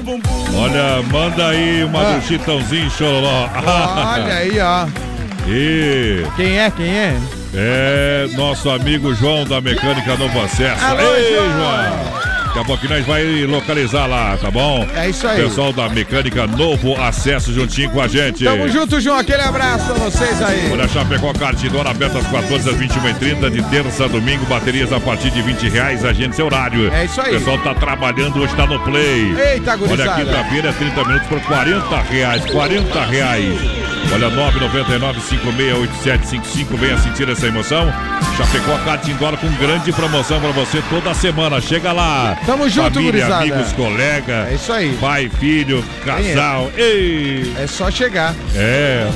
olha, manda aí uma Ah. do Chitãozinho Chororó. olha aí, ó. E Quem é, quem é? é nosso amigo João da Mecânica Novo Acesso. Alô, Ei, João. João! Daqui a pouquinho nós vai localizar lá, tá bom? É isso aí. Pessoal da Mecânica Novo Acesso juntinho com a gente. Tamo junto, João. Aquele abraço pra vocês aí. Olha, Chapecó Cartidor aberto às 14 às 21h30, de terça a domingo, baterias a partir de 20 reais, agende seu horário. É isso aí. O pessoal tá trabalhando, hoje tá no play. Eita, Olha, gurizada. quinta-feira é 30 minutos por 40 reais, 40 reais. Olha, 999-568755, venha sentir essa emoção. Chapecó Cartidor com grande promoção pra você toda semana. Chega lá. Tamo junto, Família, gurizada. amigos, colega. É isso aí. Pai, filho, casal. Ei! É só chegar. É.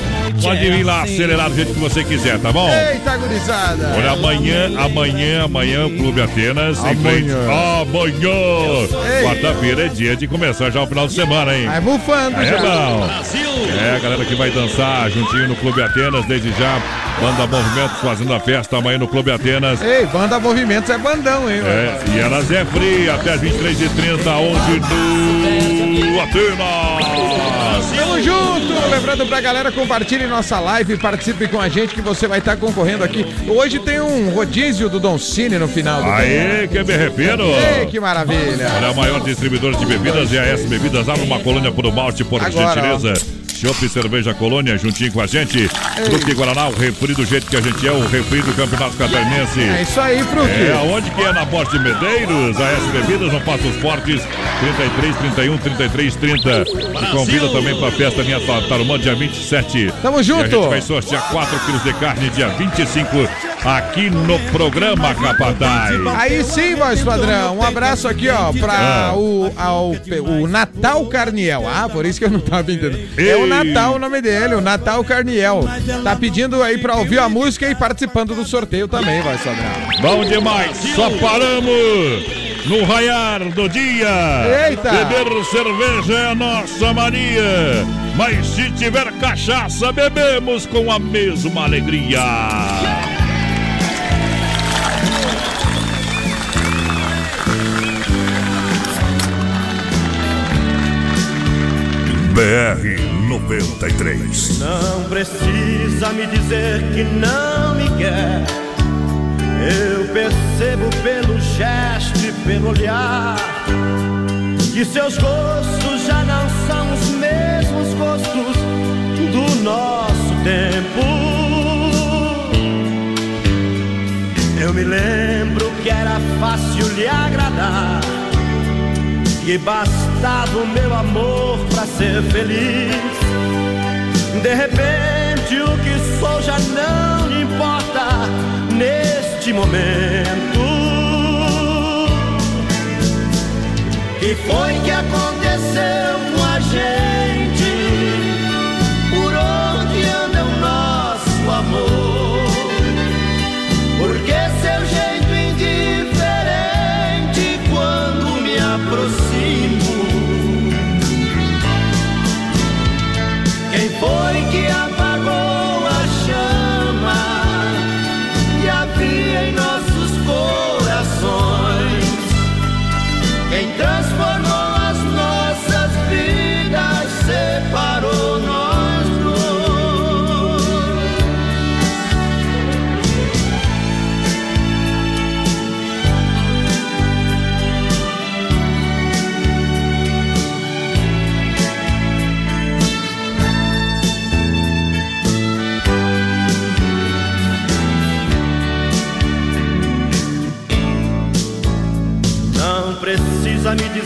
Pode vir lá acelerar do jeito que você quiser, tá bom? Eita, gurizada. Olha, amanhã, amanhã, amanhã, o Clube Atenas em frente. Amanhã! Quarta-feira é dia de começar já o final de semana, hein? Vai bufando É já. bom. É, a galera que vai dançar juntinho no Clube Atenas, desde já, Banda Movimentos fazendo a festa amanhã no Clube Atenas. Ei, banda movimentos é bandão, hein? É, e elas é free até as 23h30, onde no Atenas. Tamo junto! Lembrando pra galera, compartilhe nossa live, participe com a gente que você vai estar concorrendo aqui. Hoje tem um rodízio do Don Cine no final do Aê, que me refiro. Ei, que maravilha! Olha, a maior distribuidora de bebidas é a S Bebidas. Abre uma colônia por malte, por Agora, gentileza. Chopp Cerveja Colônia, juntinho com a gente. Fruque Guaraná, o refri do jeito que a gente é, o refri do Campeonato Catarinense. É isso aí, Fruque. É, aonde que é? Na Porte Medeiros, a S Bebidas, no Passos Fortes, 33, 31, 33, 30. E convida também pra festa Minha Tarumã, dia 27. Tamo E a junto. gente vai sortear 4 quilos de carne, dia 25, aqui no programa Capataz. Aí sim, voz padrão. Um abraço aqui, ó, pra Ah. o, ao, o Natal Carniel. Ah, por isso que eu não tava entendendo. É o. Natal o nome dele, o Natal Carniel. Tá pedindo aí pra ouvir a música e participando do sorteio também, voz padrão. Bom demais, só paramos no raiar do dia. Eita. Beber cerveja é a nossa mania. Mas se tiver cachaça, bebemos com a mesma alegria. BR 93. Não precisa me dizer que não me quer. Eu percebo pelo gesto e pelo olhar que seus gostos já não são os mesmos gostos do nosso tempo. Eu me lembro que era fácil lhe agradar, que bastava o meu amor para ser feliz. De repente, o que sou já não importa neste momento. que foi que aconteceu com a gente?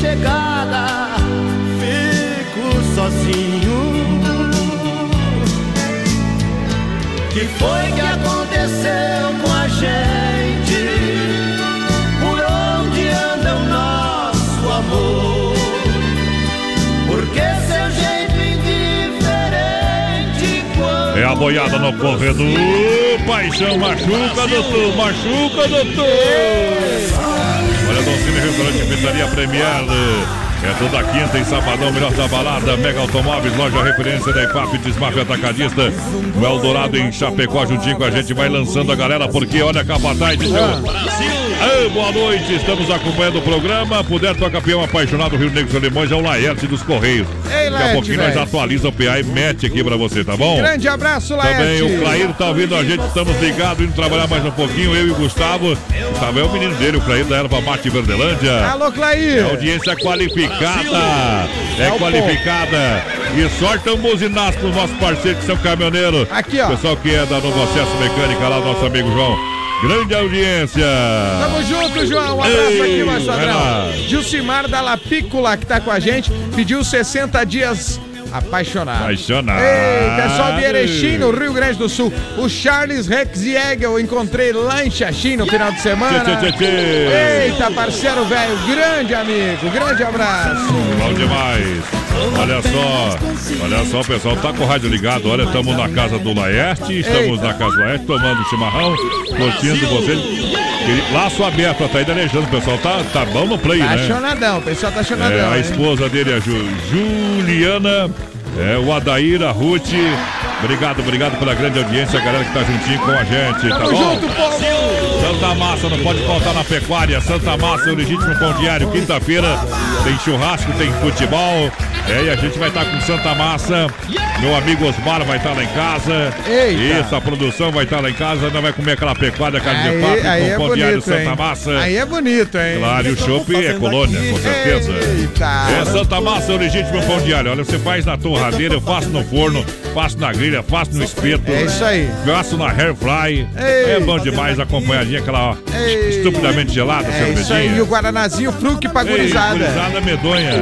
chegada. Fico sozinho. Que foi que aconteceu com a gente? Por onde anda o nosso amor? Por que seu jeito indiferente quando É a boiada no corredor. Paixão machuca, doutor. Machuca, doutor. Olha, Doncini Restaurante Pizzaria Premier. É toda quinta e sabadão, melhor da balada. Mega Automóveis, loja referência da IPAP, Desmafia Atacadista. O Eldorado em Chapecó, juntinho com a gente, vai lançando a galera, porque olha a Capataz de seu. Ah, boa noite, estamos acompanhando o programa. Puder toca peão apaixonado Rio Negro e Limões, é o Laerte dos Correios. Ei, Daqui a Laerte, pouquinho nós velho. atualiza o PA e mete aqui pra você, tá bom? Grande abraço, Laerte. Também o Clair tá ouvindo a gente, estamos ligados, indo trabalhar mais um pouquinho, eu e o Gustavo. Também o menino dele, o Clair da Erva Mate Verdelândia. Alô, Clair. É audiência qualificada. É qualificada. E sorte um buzinaço pros nossos parceiros que são caminhoneiros. Aqui, ó. Pessoal que é da Novo Acesso Mecânica lá, nosso amigo João. Grande audiência. Tamo junto, João. Um abraço Ei, aqui. Gilcimar da Lapícola, que tá com a gente, pediu 60 dias apaixonado. Apaixonado. Ei, pessoal de Erechim, no Rio Grande do Sul. O Charles Rex eu encontrei lá em Xaxim no final de semana. Tchê, tchê, tchê. Eita, parceiro velho, grande amigo, grande abraço. Bom demais. Olha só, olha só, pessoal tá com o rádio ligado. Olha, estamos na casa do Laerte, estamos Eita. na casa do Laerte, tomando chimarrão, curtindo vocês. E Laço aberto, tá aí Alejandro, o pessoal tá, tá bom no play, Tá né? apaixonadão, o pessoal tá É, apaixonadão. a hein? esposa dele, a Ju- Juliana, é, o Adair, a Ruth. Obrigado, obrigado pela grande audiência, a galera que tá juntinho com a gente, tá Tamo bom? junto, povo! Santa Massa não pode faltar na pecuária. Santa Massa, o legítimo pão diário. Quinta-feira tem churrasco, tem futebol. É, e a gente vai estar com Santa Massa. Meu amigo Osmar vai estar lá em casa. Eita. Isso, a produção vai estar lá em casa. Nós vai comer aquela pecuária, carne de Aí, papo aí com é pão diário bonito, hein? Santa Massa. Aí é bonito, hein? Claro, e o chopp é colônia, com certeza. Eita. É Santa Massa, o legítimo pão diário. Olha, você faz na torradeira, eu faço no forno, faço na grelha, faço no espeto. É isso aí. Faço na air fry. É bom demais, acompanhadinha, aquela ó, estupidamente gelada, É isso aí, e o. Guaranazinho Fruc pra Ei, gurizada. gurizada medonha.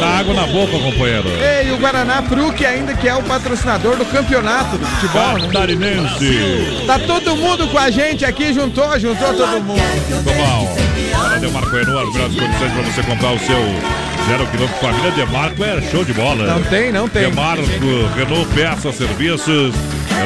Dá água na boca, companheiro. Ei, o Guaraná Fruc ainda que é o patrocinador do campeonato do futebol, né? Catarinense. Tá todo mundo com a gente aqui, juntou, juntou todo mundo. Ficou bom. Olha, Demarco Renault, as melhores condições para você comprar o seu zero quilômetro família. Demarco é show de bola. Não tem, não tem. Demarco, Renault, peças, serviços,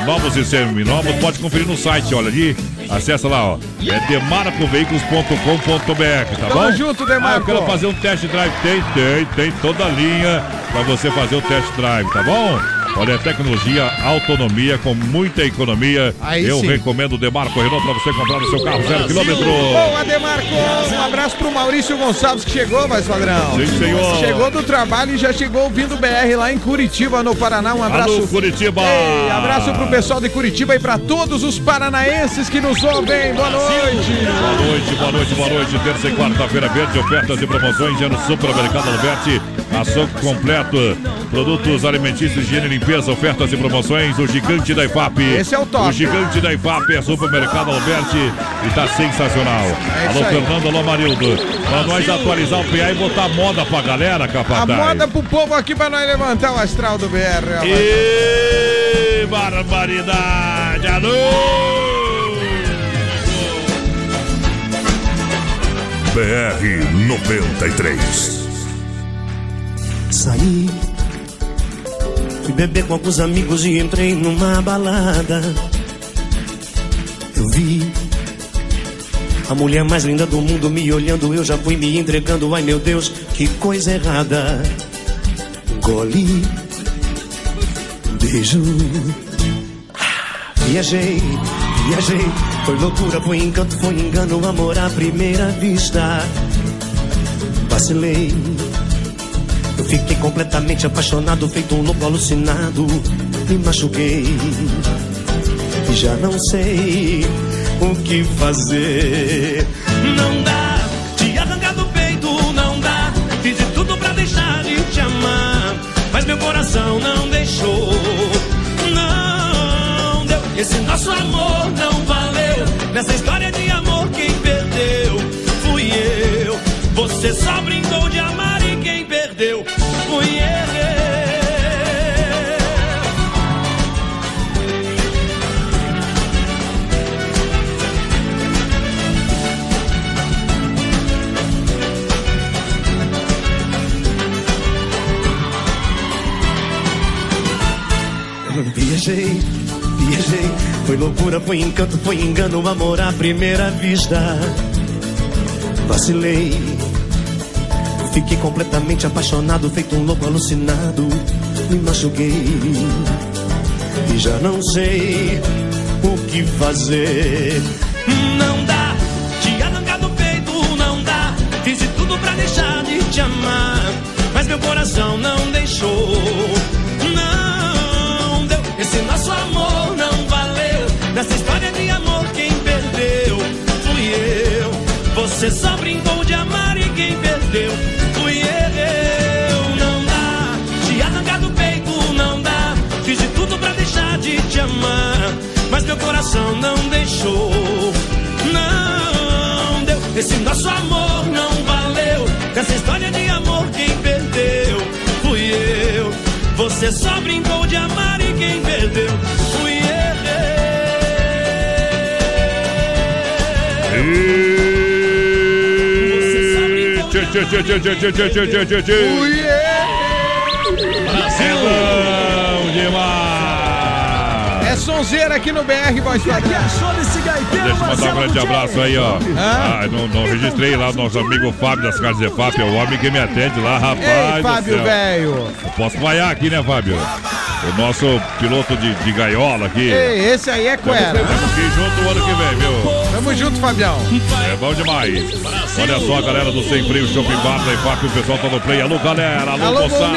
novos e seminovos. Pode conferir no site, olha ali. Acessa lá, ó. É demarcoveículos.com.br, tá Tamo bom? junto, Ah, Demarco. eu quero fazer um test drive. Tem, tem, tem toda a linha pra você fazer o test drive, tá bom? Olha, é tecnologia, autonomia com muita economia. Aí eu sim. recomendo o Demarco Renault pra você comprar o seu carro zero quilômetro. Boa, Demarco! Um abraço pro Maurício Gonçalves que chegou, mais padrão. Sim, senhor. Chegou do trabalho e já chegou ouvindo o BR lá em Curitiba, no Paraná. Um abraço. Alô, Curitiba! Ei, abraço pro pessoal de Curitiba e pra todos os paranaenses que nos ouvem. Boa noite. Boa noite, boa noite, boa noite. Terça e quarta-feira verde, ofertas e promoções é no Supermercado Alberti. Açougue completo, produtos alimentícios, higiene e limpeza, ofertas e promoções. O gigante da IFAP. Esse é o top. O gigante da IFAP é Supermercado Alberti e tá sensacional. É alô, aí. Fernando, alô, Marildo. Pra nós atualizar o PA e botar moda pra galera, A capataz. moda pro povo aqui pra nós levantar o astral do BR. E barbaridade! Alô! BR 93. Saí, fui beber com alguns amigos e entrei numa balada. Eu vi a mulher mais linda do mundo me olhando, eu já fui me entregando. Ai meu Deus, que coisa errada. Gole, beijo. Viajei, viajei, foi loucura, foi encanto, foi engano, amor à primeira vista. Vacilei. Fiquei completamente apaixonado, feito um louco alucinado. Me machuquei e já não sei o que fazer. Não dá de arrancar do peito, não dá. Fiz de tudo pra deixar de te amar, mas meu coração não deixou. Não deu. Esse nosso amor não valeu. Nessa história de amor, quem perdeu fui eu. Você só brincou de amar e quem perdeu. Viajei, viajei, foi loucura, foi encanto, foi engano, amor à primeira vista. Vacilei, fiquei completamente apaixonado, feito um louco alucinado. Me machuquei e já não sei o que fazer. Não dá de arrancar do peito, não dá. Fiz de tudo pra deixar de te amar, mas meu coração não deixou. Não deu, esse nosso amor não valeu. Nessa história de amor, quem perdeu fui eu. Você só te amar, mas meu coração não deixou. Não deu, esse nosso amor não valeu. Essa história de amor quem perdeu fui eu. Você só brincou de amar e quem perdeu fui eu. Você só brincou de amar e quem perdeu fui eu. Sonzeira aqui no BR, voz padrão. Deixa eu mandar um grande abraço aí, ó. Ah. Não, não registrei lá o nosso amigo Fábio das Casas de Fábio, é o homem que me atende lá, rapaz. Ei, Fábio, velho. Eu posso vaiar aqui, né, Fábio? O nosso piloto de, de gaiola aqui. Ei, esse aí é que ir junto o ano que vem, viu? Tamo junto, Fabião. É bom demais. Olha só a galera do Sem Freio Shopping Bar da IFAP, o pessoal tá no play. Alô, galera, alô, Alô, moçada.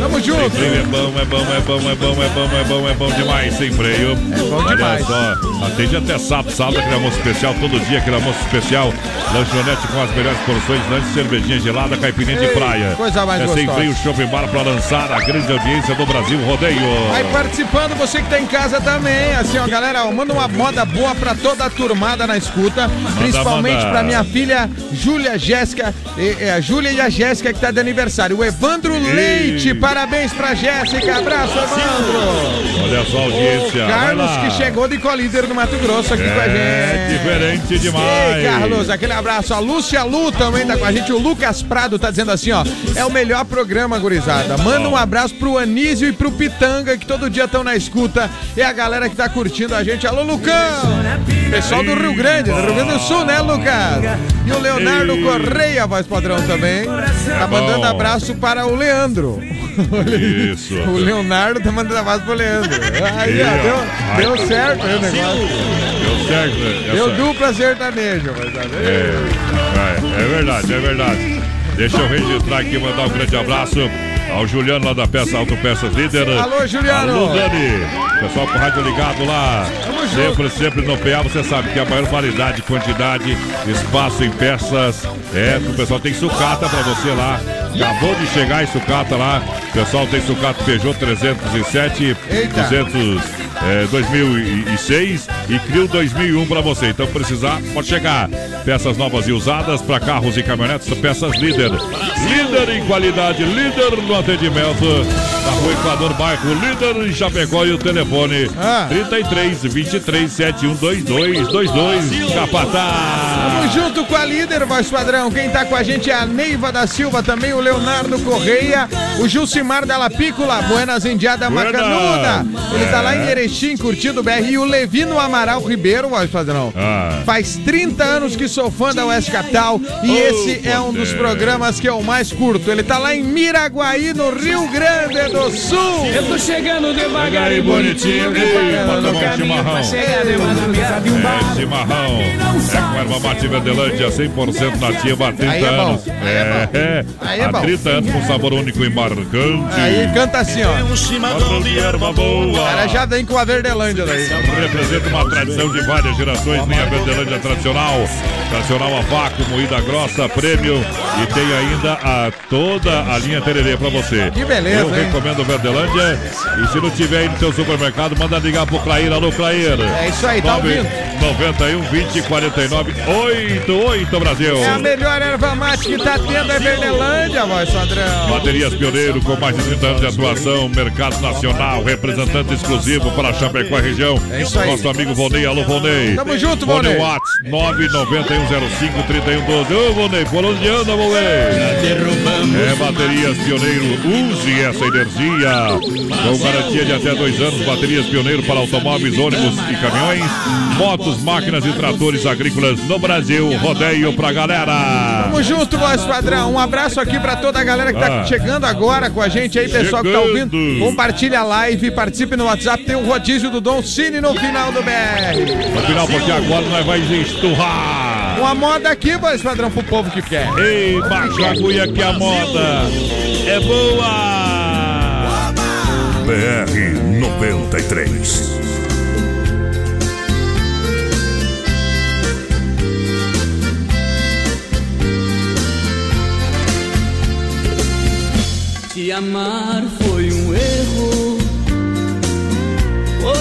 Tamo junto. Sem freio é bom, é bom, é bom, é bom, é bom, é bom, é bom demais. Sem freio. É bom Olha demais. só, atende até sábado, sábado, aquele almoço especial, todo dia aquele almoço especial. Lanchonete com as melhores porções, lanche, cervejinha gelada, caipirinha de praia. coisa mais é Sem gostosa. Freio Shopping Bar pra lançar a grande audiência do Brasil Rodeio. Vai participando, você que tá em casa também. Assim, ó, galera, ó, manda uma moda boa pra toda a turmada na escuta. principalmente manda. pra minha filha Júlia Jéssica. e- é, a Júlia e a Jéssica que tá de aniversário. O Evandro Leite. Parabéns pra Jéssica. Abraço, Evandro. Olha só a audiência. O Carlos que chegou de colíder no Mato Grosso aqui com a gente. É diferente demais. Ei, Carlos, aquele abraço. A Lúcia Lu também tá com a gente. O Lucas Prado tá dizendo assim, ó. É o melhor programa, gurizada. Manda um abraço pro Anísio e pro Pitanga, que todo dia estão na escuta. E a galera que tá curtindo a gente. Alô, Lucão! Pessoal do Rio Grande, do Rio Grande do Sul, né, Lucas? E o Leonardo Ei. Correia, voz padrão também. Tá mandando abraço para o Leandro. Isso. O Leonardo tá mandando abraço pro Leandro. Aí, ó, deu, deu certo aí o negócio. Deu certo. né? Deu dupla sertanejo, mas tá vendo? É, é verdade, é verdade. Deixa eu registrar aqui, mandar um grande abraço ao Juliano lá da Peça Autopeças Líder. Alô, Juliano. Alô, Dani. Pessoal com o rádio ligado lá. Sempre, sempre no PA, você sabe que a maior variedade, quantidade, espaço em peças. É, o pessoal tem sucata pra você lá. Acabou de chegar em sucata lá. O pessoal tem sucata Peugeot 307, Eita. 200, é, 2006 e Crio 2001 pra você. Então precisar, pode chegar. Peças novas e usadas para carros e caminhonetes, peças líder. Líder em qualidade, líder no atendimento. Na rua Equador, bairro líder em Chapecó e o telefone Ah. 33 23 71 22 22 Capataz. Tamo junto com a líder, voz padrão. Quem tá com a gente é a Neiva da Silva, também o Leonardo Correia, o Gilcimar Dalla Pícola, Buenas Indiada Buenas. Macanuda. Ele tá lá em É. Erechim, curtindo o BR. E o Levino Amaral Ribeiro, voz padrão. Ah. Faz 30 anos que sou fã da Oeste Capital e Oh, esse é um dos programas que eu mais curto. Ele tá lá em Miraguaí, no Rio Grande do Sul. Eu tô chegando devagar e bonitinho, preparando bota o caminho chimarrão. chegar e bar. É, chimarrão. É com erva mate Verdelândia, 100% nativa há 30 Aí é anos. aí é. É, Aí é há bom. 30 anos com sabor único e marcante. Aí canta assim, ó. Um chimarrão de erva O boa. cara já vem com a Verdelândia daí. Representa uma tradição de várias gerações, linha Verdelândia tradicional, tradicional a vácuo, moída grossa, prêmio e tem ainda a, toda a linha Tererê pra você. Que beleza, Eu hein? recomendo Verdelândia e se não tiver aí no seu supermercado, manda ligar pro Clair, alô Clair. É isso aí, tá ouvindo? 91 20 49 88 Brasil. É a melhor erva mate que tá tendo é Verdelândia, voz padrão. Baterias Pioneiro com mais de 30 anos de atuação, mercado nacional, representante exclusivo para Chapecó e região. É isso aí. Nosso amigo Vonei, alô Vonei. Tamo junto, Vonei. Vonei. Whats 991053112. Ô Vonei, por onde anda, Vonei? É Baterias Pioneiro, use essa energia. Com garantia de até dois anos, baterias Pioneiro para automóveis, ônibus e caminhões, motos, máquinas e tratores agrícolas no Brasil. Rodeio pra galera. Tamo junto, voz padrão. Um abraço aqui pra toda a galera que tá Ah. chegando agora com a gente aí, pessoal que tá ouvindo. Chegando. Compartilha a live, participe no WhatsApp. Tem o rodízio do Dom Cine no final do BR. No final, porque agora nós vai esturrar. Uma moda aqui, voz padrão, pro povo que quer. Ei, baixa a agulha que a moda é boa! BR 93. Te amar foi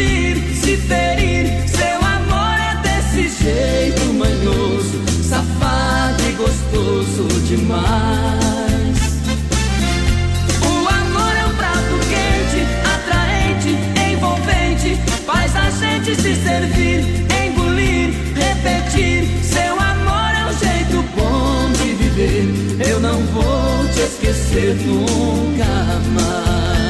Iludir, se ferir. Seu amor é desse jeito manhoso, safado e gostoso demais. O amor é um prato quente, atraente, envolvente. Faz a gente se servir, engolir, repetir. Seu amor é um jeito bom de viver. Eu não vou te esquecer nunca mais.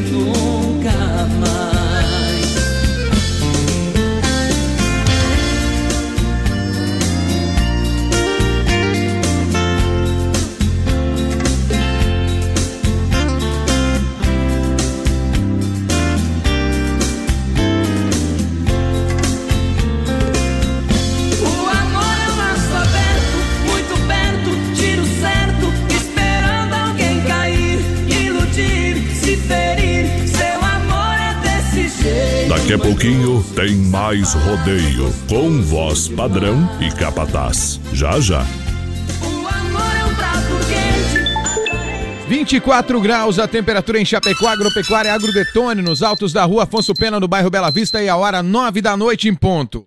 nunca mais. Pouquinho tem mais rodeio com voz padrão e capataz. Já já. O amor é um prato quente. 24 graus a temperatura em Chapecó, Agropecuária Agrodetone, nos altos da rua Afonso Pena, no bairro Bela Vista, e a hora 9 da noite em ponto.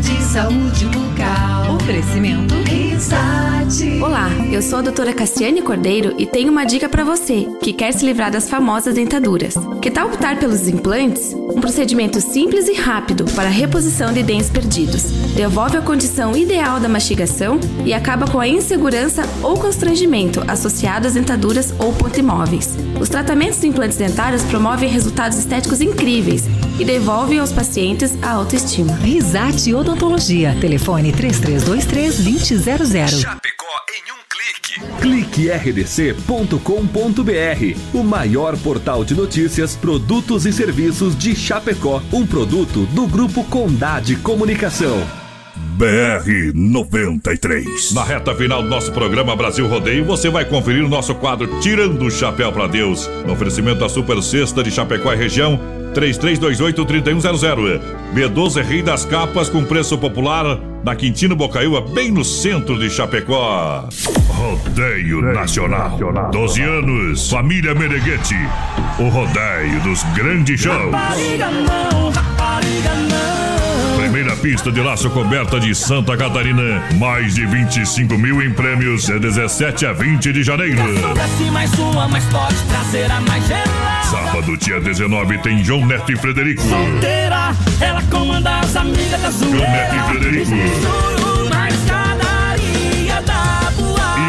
De saúde bucal. Oferecimento. Olá, eu sou a doutora Cassiane Cordeiro e tenho uma dica para você que quer se livrar das famosas dentaduras. Que tal optar pelos implantes? Um procedimento simples e rápido para a reposição de dentes perdidos. Devolve a condição ideal da mastigação e acaba com a insegurança ou constrangimento associado às dentaduras ou pontimóveis. Os tratamentos de implantes dentários promovem resultados estéticos incríveis e devolvem aos pacientes a autoestima. Risate Odontologia. Telefone 3323-2000. Clique rdc.com.br, o maior portal de notícias, produtos e serviços de Chapecó, um produto do grupo Condade Comunicação. BR 93. Na reta final do nosso programa Brasil Rodeio, você vai conferir o nosso quadro Tirando o Chapéu para Deus. No oferecimento da Super Sexta de Chapecó e região, 3328-3100. B12 é Rei das Capas com preço popular na Quintino Bocaiúva, bem no centro de Chapecó. Rodeio Nacional. 12 anos, família Meneghete. O rodeio dos grandes shows. Rapariga não, rapariga não. Primeira pista de laço coberta de Santa Catarina. Mais de 25 mil em prêmios. De 17 a 20 de janeiro. Mais uma, mas pode trazer a mais gelada. Sábado, dia 19, tem João Neto e Frederico. Solteira, ela comanda as amigas da João Neto e Frederico.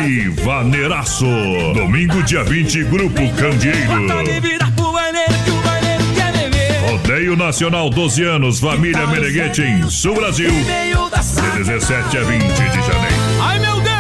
E Vaneiraço. Domingo, dia 20, Grupo Candeeiro. Rodeio Nacional 12 anos, família Meneghete em Sul Brasil. Veio da De 17 a 20 de janeiro. Ai meu Deus!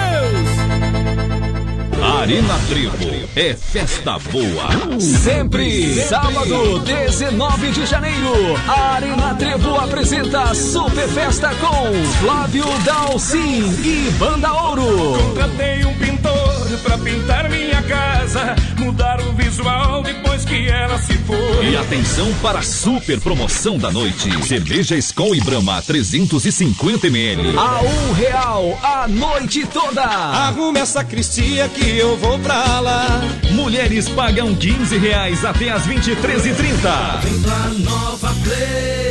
Arena Trevo é festa boa. Sempre, sábado, 19 de janeiro, a Arena Trevo apresenta Super Festa com Flávio Dalcin e Banda Ouro. Contratei um pintor pra pintar minha casa. Casa, mudaram o visual depois que ela se foi. E atenção para a super promoção da noite. Cerveja Skol e Brahma 350ml. A um real a noite toda. Arrume essa cristia que eu vou pra lá. Mulheres pagam 15 reais até as 23h30. Nova Play.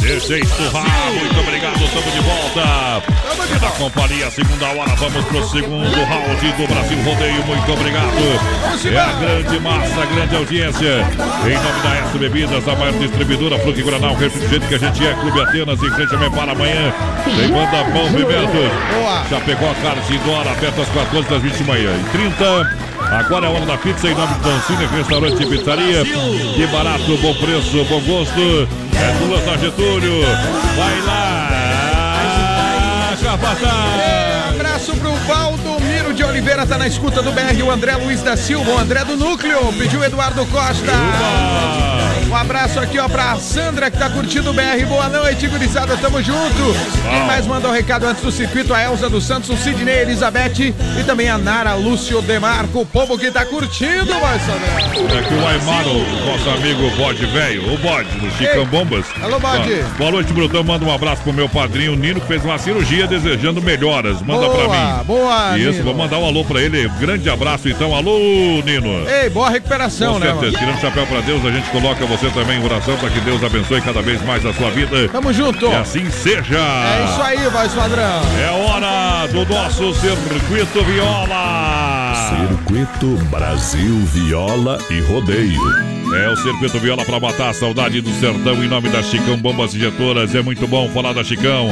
Desejo Rá, muito obrigado, estamos de volta. É da companhia, segunda hora, vamos pro segundo round do Brasil Rodeio, muito obrigado. É a grande massa, a grande audiência. Em nome da S Bebidas, a maior distribuidora, Fruque Granal, refrigerante que a gente é, Clube Atenas, em frente a para amanhã. Tem banda Movimentos. Já pegou a Carlos Indora, aberta às 14 das 20 de manhã. E 30. Agora é a hora da pizza em nome de Dancine, restaurante e pizzaria. Que barato, bom preço, bom gosto. É duas da Getúlio. Vai lá, capataz. Abraço pro Valdomiro de Oliveira, tá na escuta do BR, o André Luiz da Silva, o André do Núcleo, pediu Eduardo Costa. Um abraço aqui, ó, pra Sandra que tá curtindo o BR. Boa noite, gurizada, tamo junto. Quem mais mandou um recado antes do circuito? A Elza dos Santos, o Sidney Elizabeth e também a Nara Lúcio Demarco, o povo que tá curtindo, saber. É que o Aymaro, nosso amigo Bode Velho, o Bode, do Chicão Ei, Bombas. alô, Bode. Ó, Boa noite, Brutão. Manda um abraço pro meu padrinho Nino, que fez uma cirurgia desejando melhoras. Manda Boa, pra mim. boa, Isso, Nino. vou mandar um alô pra ele. Grande abraço, então. Alô, Nino. Ei, boa recuperação, Com né, certeza, mano? tirando o chapéu pra Deus, a gente coloca você também oração para que Deus abençoe cada vez mais a sua vida. Tamo junto. E assim seja. É isso aí, voz padrão. É hora do nosso Circuito Viola. Circuito Brasil Viola e Rodeio. É o Circuito Viola para matar a saudade do sertão em nome da Chicão Bombas Injetoras. É muito bom falar da Chicão.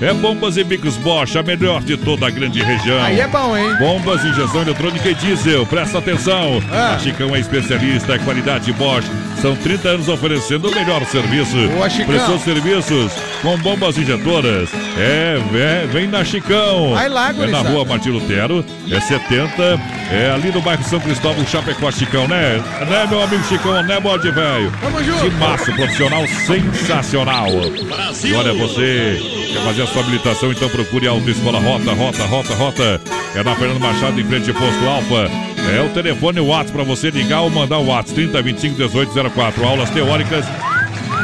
É Bombas e Bicos Bosch, a melhor de toda a grande região. Aí é bom, hein? Bombas, injeção eletrônica e diesel. Presta atenção. Ah. A Chicão é especialista, é qualidade Bosch. São 30 anos oferecendo o melhor serviço. Boa, Chicão. Prestou serviços com bombas injetoras. É, é, vem na Chicão. Vai lá, É na rua Martim Lutero, é 70, é ali no bairro São Cristóvão, Chapecó, Chicão, né? Né, meu amigo Chicão, né, bode velho? Tamo junto. Que massa, profissional sensacional. E olha, você quer fazer a sua habilitação, então procure a Autoescola Rota, Rota, Rota, Rota. É na Fernando Machado, em frente ao Posto Alfa. É o telefone, o WhatsApp para você ligar ou mandar o WhatsApp 30 25 18 04. Aulas teóricas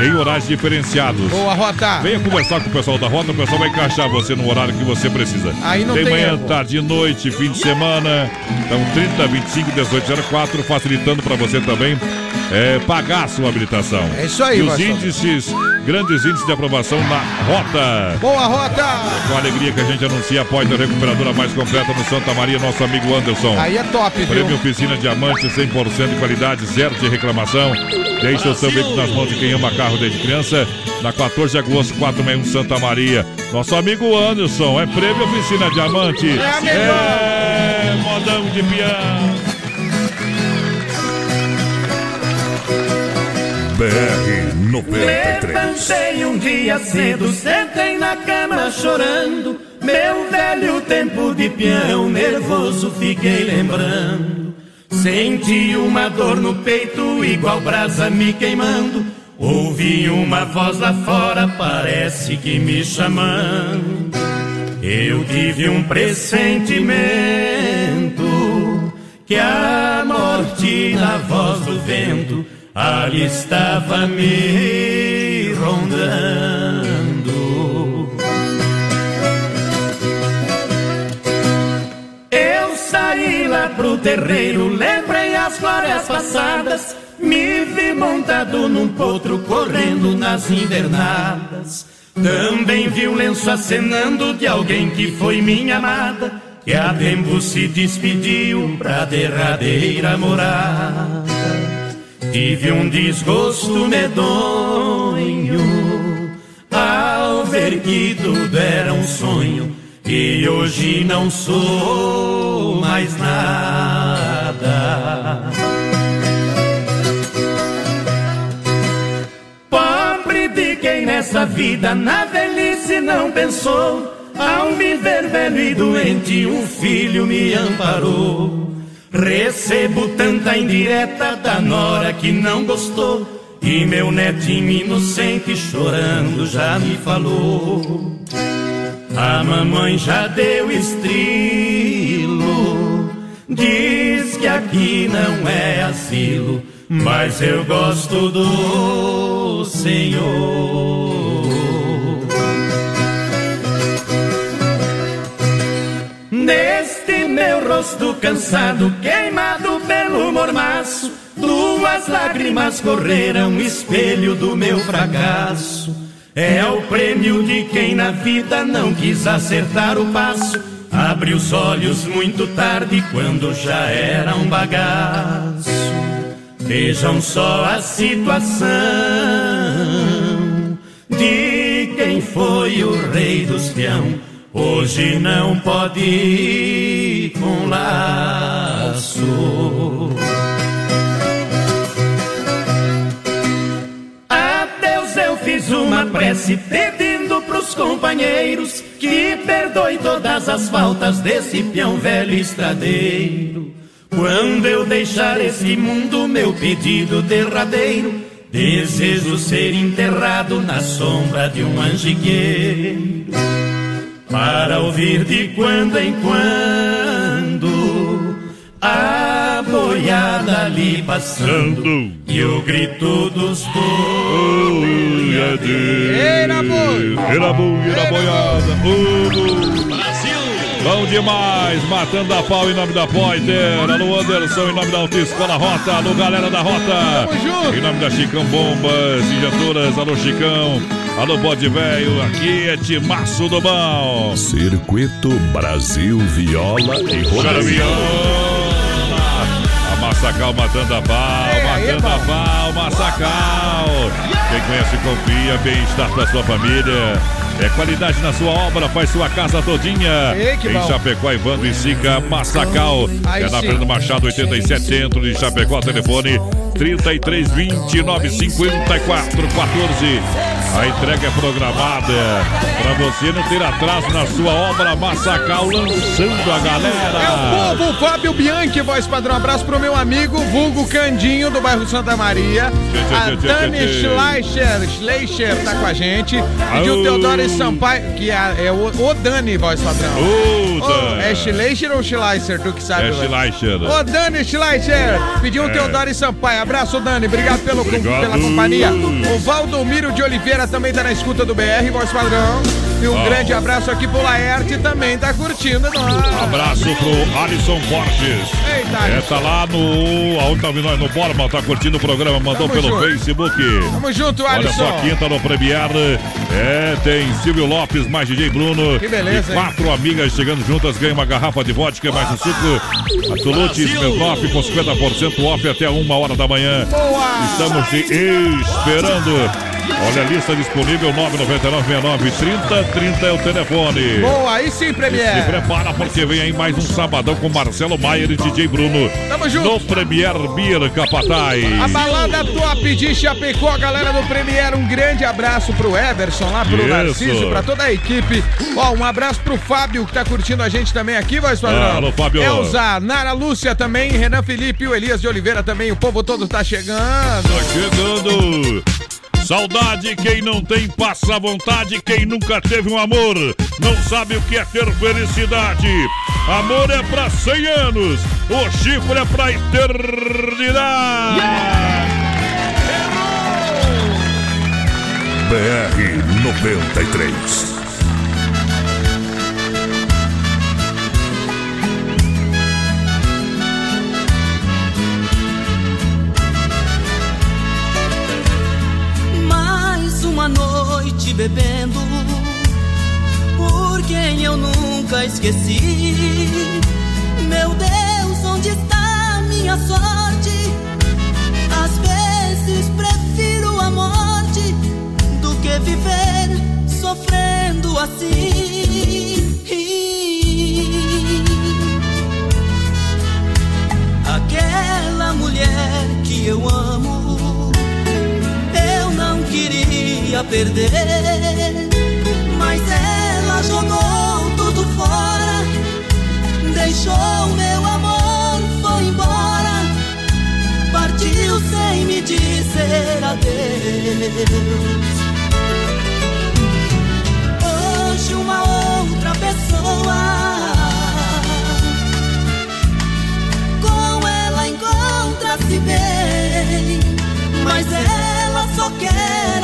em horários diferenciados. Boa, Rota. Venha conversar com o pessoal da Rota, o pessoal vai encaixar você no horário que você precisa. Aí não tem tem manhã, erro. tarde e noite, fim de semana. Então 30, 25, 18, 04, facilitando para você também é, pagar a sua habilitação. É isso aí, E os índices, grandes índices de aprovação na Rota. Boa, Rota. Com a alegria que a gente anuncia após a recuperadora mais completa no Santa Maria, nosso amigo Anderson. Aí é top, viu? Prêmio Oficina Diamante, 100% de qualidade, zero de reclamação. Deixa o seu veículo nas mãos de quem ama carro desde criança. Na 14 de agosto, 461 Santa Maria. Nosso amigo Anderson, é Prêmio Oficina Diamante. É a melhor. É modão de piano. BR 93. Levantei um dia cedo, sentei na cama chorando. Meu velho tempo de peão, nervoso fiquei lembrando. Senti uma dor no peito, igual brasa me queimando. Ouvi uma voz lá fora, parece que me chamando. Eu tive um pressentimento que a morte na voz do vento ali estava me rondando. Eu saí lá pro terreiro, lembrei as glórias passadas. Me vi montado num potro correndo nas invernadas. Também vi um lenço acenando de alguém que foi minha amada. Que a tempo se despediu pra derradeira morada. Tive um desgosto medonho ao ver que tudo era um sonho e hoje não sou mais nada. Pobre de quem nessa vida na velhice não pensou. Ao me ver velho e doente, um filho me amparou. Recebo tanta indireta da nora que não gostou. E meu netinho inocente chorando já me falou. A mamãe já deu estrilo. Diz que aqui não é asilo, mas eu gosto do Senhor. Neste meu rosto cansado, queimado pelo mormaço, duas lágrimas correram, espelho do meu fracasso. É o prêmio de quem na vida não quis acertar o passo. Abre os olhos muito tarde, quando já era um bagaço. Vejam só a situação de quem foi o rei dos peão. Hoje não pode ir com laço. A Deus eu fiz uma prece pedindo pros companheiros que perdoe todas as faltas desse peão velho estradeiro. Quando eu deixar esse mundo, meu pedido derradeiro, desejo ser enterrado na sombra de um manjigueiro para ouvir de quando em quando a boiada ali passando e o grito dos boiadeiros. Era boi! Era boi, era boiada! Brasil! Bom demais, matando a pau em nome da Poiter, alô Anderson em nome da Autoescola Rota, alô galera da Rota, em nome da Chicão Bombas, injetoras, alô Chicão, alô Bode Velho, aqui é Timaço do Bom. Circuito Brasil Viola e Rodeio. Massacal matando a pau, matando a pau, Massacal. Quem conhece, confia, bem-estar para sua família. É qualidade na sua obra, faz sua casa todinha. Ei, em bom. Chapecó, Evandro e Sica, Massacal. Aí é na sim. Fernando Machado, 87 Centro de Chapecó, telefone 33 29 54 14. A entrega é programada para você não ter atraso na sua obra Massacal, lançando a galera. É o povo Fábio Bianchi, voz padrão. Abraço pro meu amigo Vulgo Candinho, do bairro Santa Maria. A tchê, tchê, Dani tchê, tchê. Schleicher, Schleicher tá com a gente. E o Teodoro Sampaio, que é, é o, o Dani, voz padrão. Dan. é Schleicher ou Schleicher, tu que sabe? É? Schleicher. Ô, Dani Schleicher, pediu um É. Teodoro Sampaio. Abraço, Dani. Obrigado pelo, Obrigado. pela companhia. O Valdomiro de Oliveira também tá na escuta do BR, voz padrão. E um Ó. grande abraço aqui pro Laerte, também tá curtindo nós. Abraço pro Alisson Borges. Eita, É, tá lá no. Aonde tá vindo nós no Borman, tá curtindo o programa, mandou Tamo pelo junto. Facebook. Tamo junto, Olha Alisson. só, quinta no Premiere. É, tem Silvio Lopes, mais DJ Bruno. Que beleza, E quatro amigas chegando juntas, ganham uma garrafa de vodka, mais um suco. Absolute Smirnoff com 50% off até uma hora da manhã. Boa! Estamos te esperando. Olha a lista disponível, 999-69-3030 é o telefone. Boa, aí sim, Se Premier. prepara porque vem aí mais um sabadão com Marcelo Maier e DJ Bruno. Tamo junto. No Premier Beer Capataz. A balada top de Chapecó, galera do Premier. Um grande abraço pro Everson, lá pro Isso. Narciso, pra toda a equipe. Ó, um abraço pro Fábio, que tá curtindo a gente também aqui, voz padrão. Alô, Fábio. Elza, Nara Lúcia também, Renan Felipe, o Elias de Oliveira também. O povo todo tá chegando. Tá chegando. Saudade, quem não tem passa vontade, quem nunca teve um amor, não sabe o que é ter felicidade. Amor é pra 100 anos, o chifre é pra eternidade. BR 93. Bebendo por quem eu nunca esqueci. Meu Deus, onde está minha sorte? Às vezes prefiro a morte do que viver sofrendo assim. Aquela mulher que eu amo, queria perder, mas ela jogou tudo fora, deixou meu amor, foi embora, partiu sem me dizer adeus. Hoje uma outra pessoa com ela encontra-se bem, mas ela só quer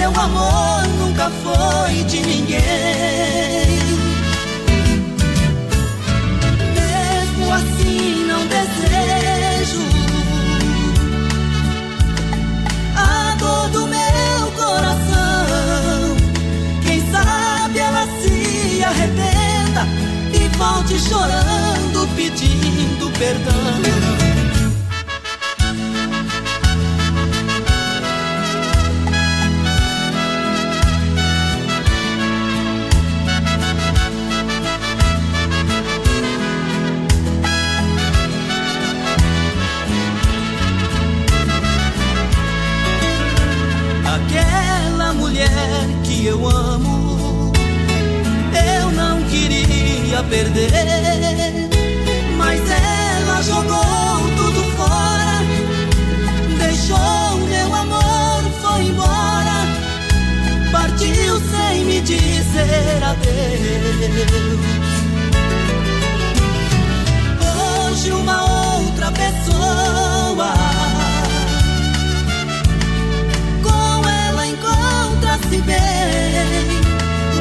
seu amor nunca foi de ninguém. Mesmo assim, não desejo a dor do meu coração. Quem sabe ela se arrependa e volte chorando, pedindo perdão.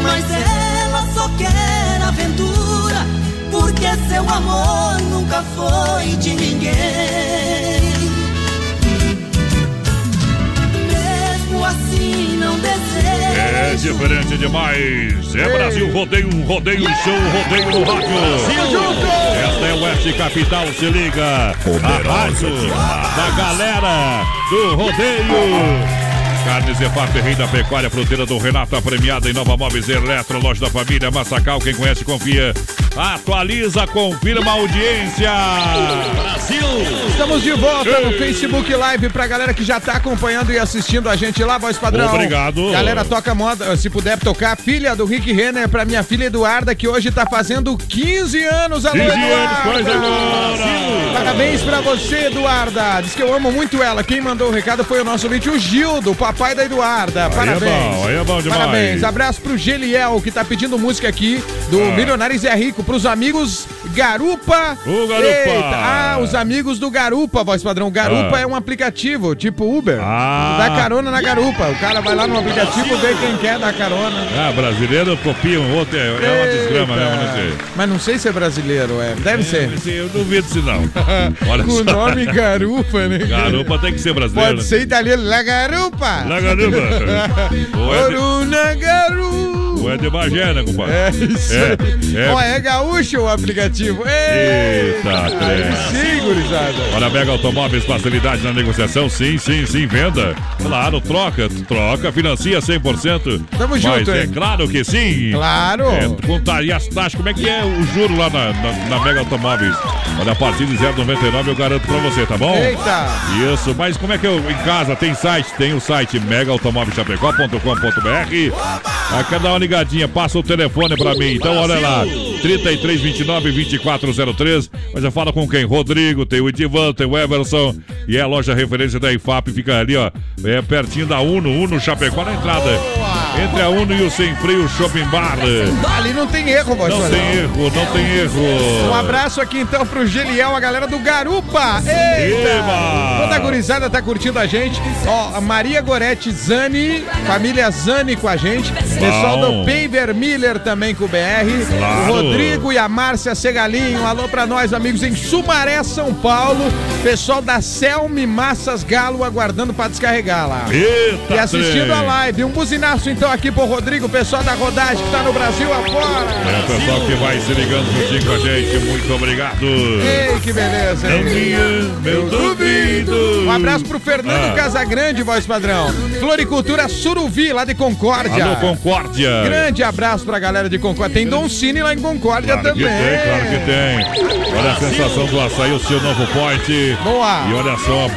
Mas ela só quer aventura, porque seu amor nunca foi de ninguém. Mesmo assim, não desejo. É diferente demais. É Brasil Rodeio, um rodeio show, um rodeio no rádio. Brasil junto! Esta é o Oeste Capital, se liga. A rádio da galera do rodeio. Carnes EFAP, Rei da Pecuária, fruteira do Renato, premiada em Nova Móveis Eletro, loja da família Massacal, quem conhece confia. Atualiza, confirma a audiência. Brasil! Estamos de volta no Facebook Live pra galera que já tá acompanhando e assistindo a gente lá, voz padrão. Obrigado. Galera, toca moda, se puder tocar, filha do Rick Renner pra minha filha Eduarda, que hoje tá fazendo 15 anos. Alô, 15 anos, coisa agora! Parabéns pra você, Eduarda. Diz que eu amo muito ela. Quem mandou o recado foi o nosso ouvinte, o Gildo, papai da Eduarda. Parabéns. é bom, aí é bom demais. Parabéns. Abraço pro Geliel, que tá pedindo música aqui do Ah. Milionário Zé Rico, pros amigos Garupa. O Garupa. Eita, Ah, os amigos do Garupa, voz padrão. Garupa Ah. é um aplicativo, tipo Uber. Ah. Dá carona na Garupa. O cara vai lá no aplicativo, vê quem quer dar carona. Ah, brasileiro copia um outro, é, é uma desgrama mesmo, não sei. Mas não sei se é brasileiro, é. Deve ser. Eu duvido se não. Olha Com o nome Garupa, né? Garupa tem que ser brasileiro. Pode ser italiano, La Garupa. La Garupa. Ou é Ou é de Bagé, né, compadre? É isso É, é. Ó, é gaúcho o aplicativo. Eita, sim, gurizada. Olha, Mega Automóveis, facilidade na negociação, sim, sim, sim, venda. Claro, troca, troca, financia 100%. Tamo Mas junto, é hein? claro que sim. Claro. É, contar, e as taxas, como é que é o juro lá na, na, na Mega Automóveis? Olha, a partir de 0,99 eu garanto pra você, tá bom? Eita. Isso, mas como é que eu, em casa, tem site? Tem o site megaautomóvelchapecó.com.br Ah, Quer dar uma ligadinha, passa o telefone pra mim. Então, olha lá, 3329-2403. Mas já fala com quem? Rodrigo, tem o Edivan, tem o Everson. E é a loja referência da IFAP, fica ali, ó, é pertinho da Uno, Uno Chapecó na entrada. Entre a Uno e o Sem Freio Shopping Bar. Ali não tem erro, voz Não tem erro, não tem erro. Um abraço aqui então pro Geliel, a galera do Garupa. Eita! Eba! Toda a gurizada tá curtindo a gente. Ó, a Maria Gorete Zani, família Zani com a gente. Pessoal do Paver Miller também com o BR. Claro. O Rodrigo e a Márcia Segalinho. Alô pra nós, amigos em Sumaré, São Paulo. Pessoal da Helme Massas Galo aguardando pra descarregar lá. Eita, E assistindo trem. a live. Um buzinaço então aqui pro Rodrigo, pessoal da rodagem que tá no Brasil afora. É o pessoal que vai se ligando juntinho com a gente. Muito obrigado. Ei, que beleza, hein? Minha, meu duvido. Um abraço pro Fernando Ah. Casagrande, voz padrão. Floricultura Suruvi, lá de Concórdia. Alô, Concórdia. Grande abraço pra galera de Concórdia. Tem Don Cine lá em Concórdia Claro que também. tem, claro que tem. Olha a sensação do açaí, o seu novo point. Boa. E olha só,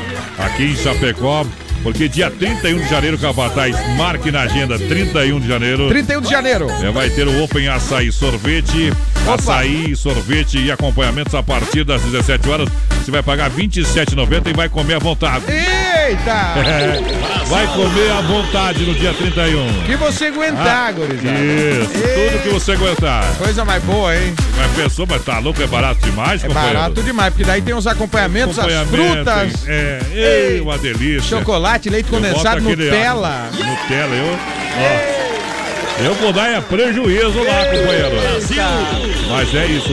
aqui em Chapecó, porque dia 31 de janeiro, Capataz, marque na agenda, 31 de janeiro. 31 de janeiro. É, vai ter o Open Açaí Sorvete, açaí, sorvete e acompanhamentos a partir das 17 horas. Você vai pagar R$ 27,90 e vai comer à vontade. Eita! É, vai comer à vontade no dia 31. Que você aguentar, Ah, gurizada. Isso, tudo que você aguentar. Coisa mais boa, hein? Mas pensou, mas tá louco, é barato demais, É companheiro? barato demais, porque daí tem os acompanhamentos, as Acompanhamento, frutas. É, ei, uma delícia. Chocolate, leite condensado, Nutella. Nutella, eu. Ó, eu vou dar é prejuízo lá, companheiro. Mas é isso.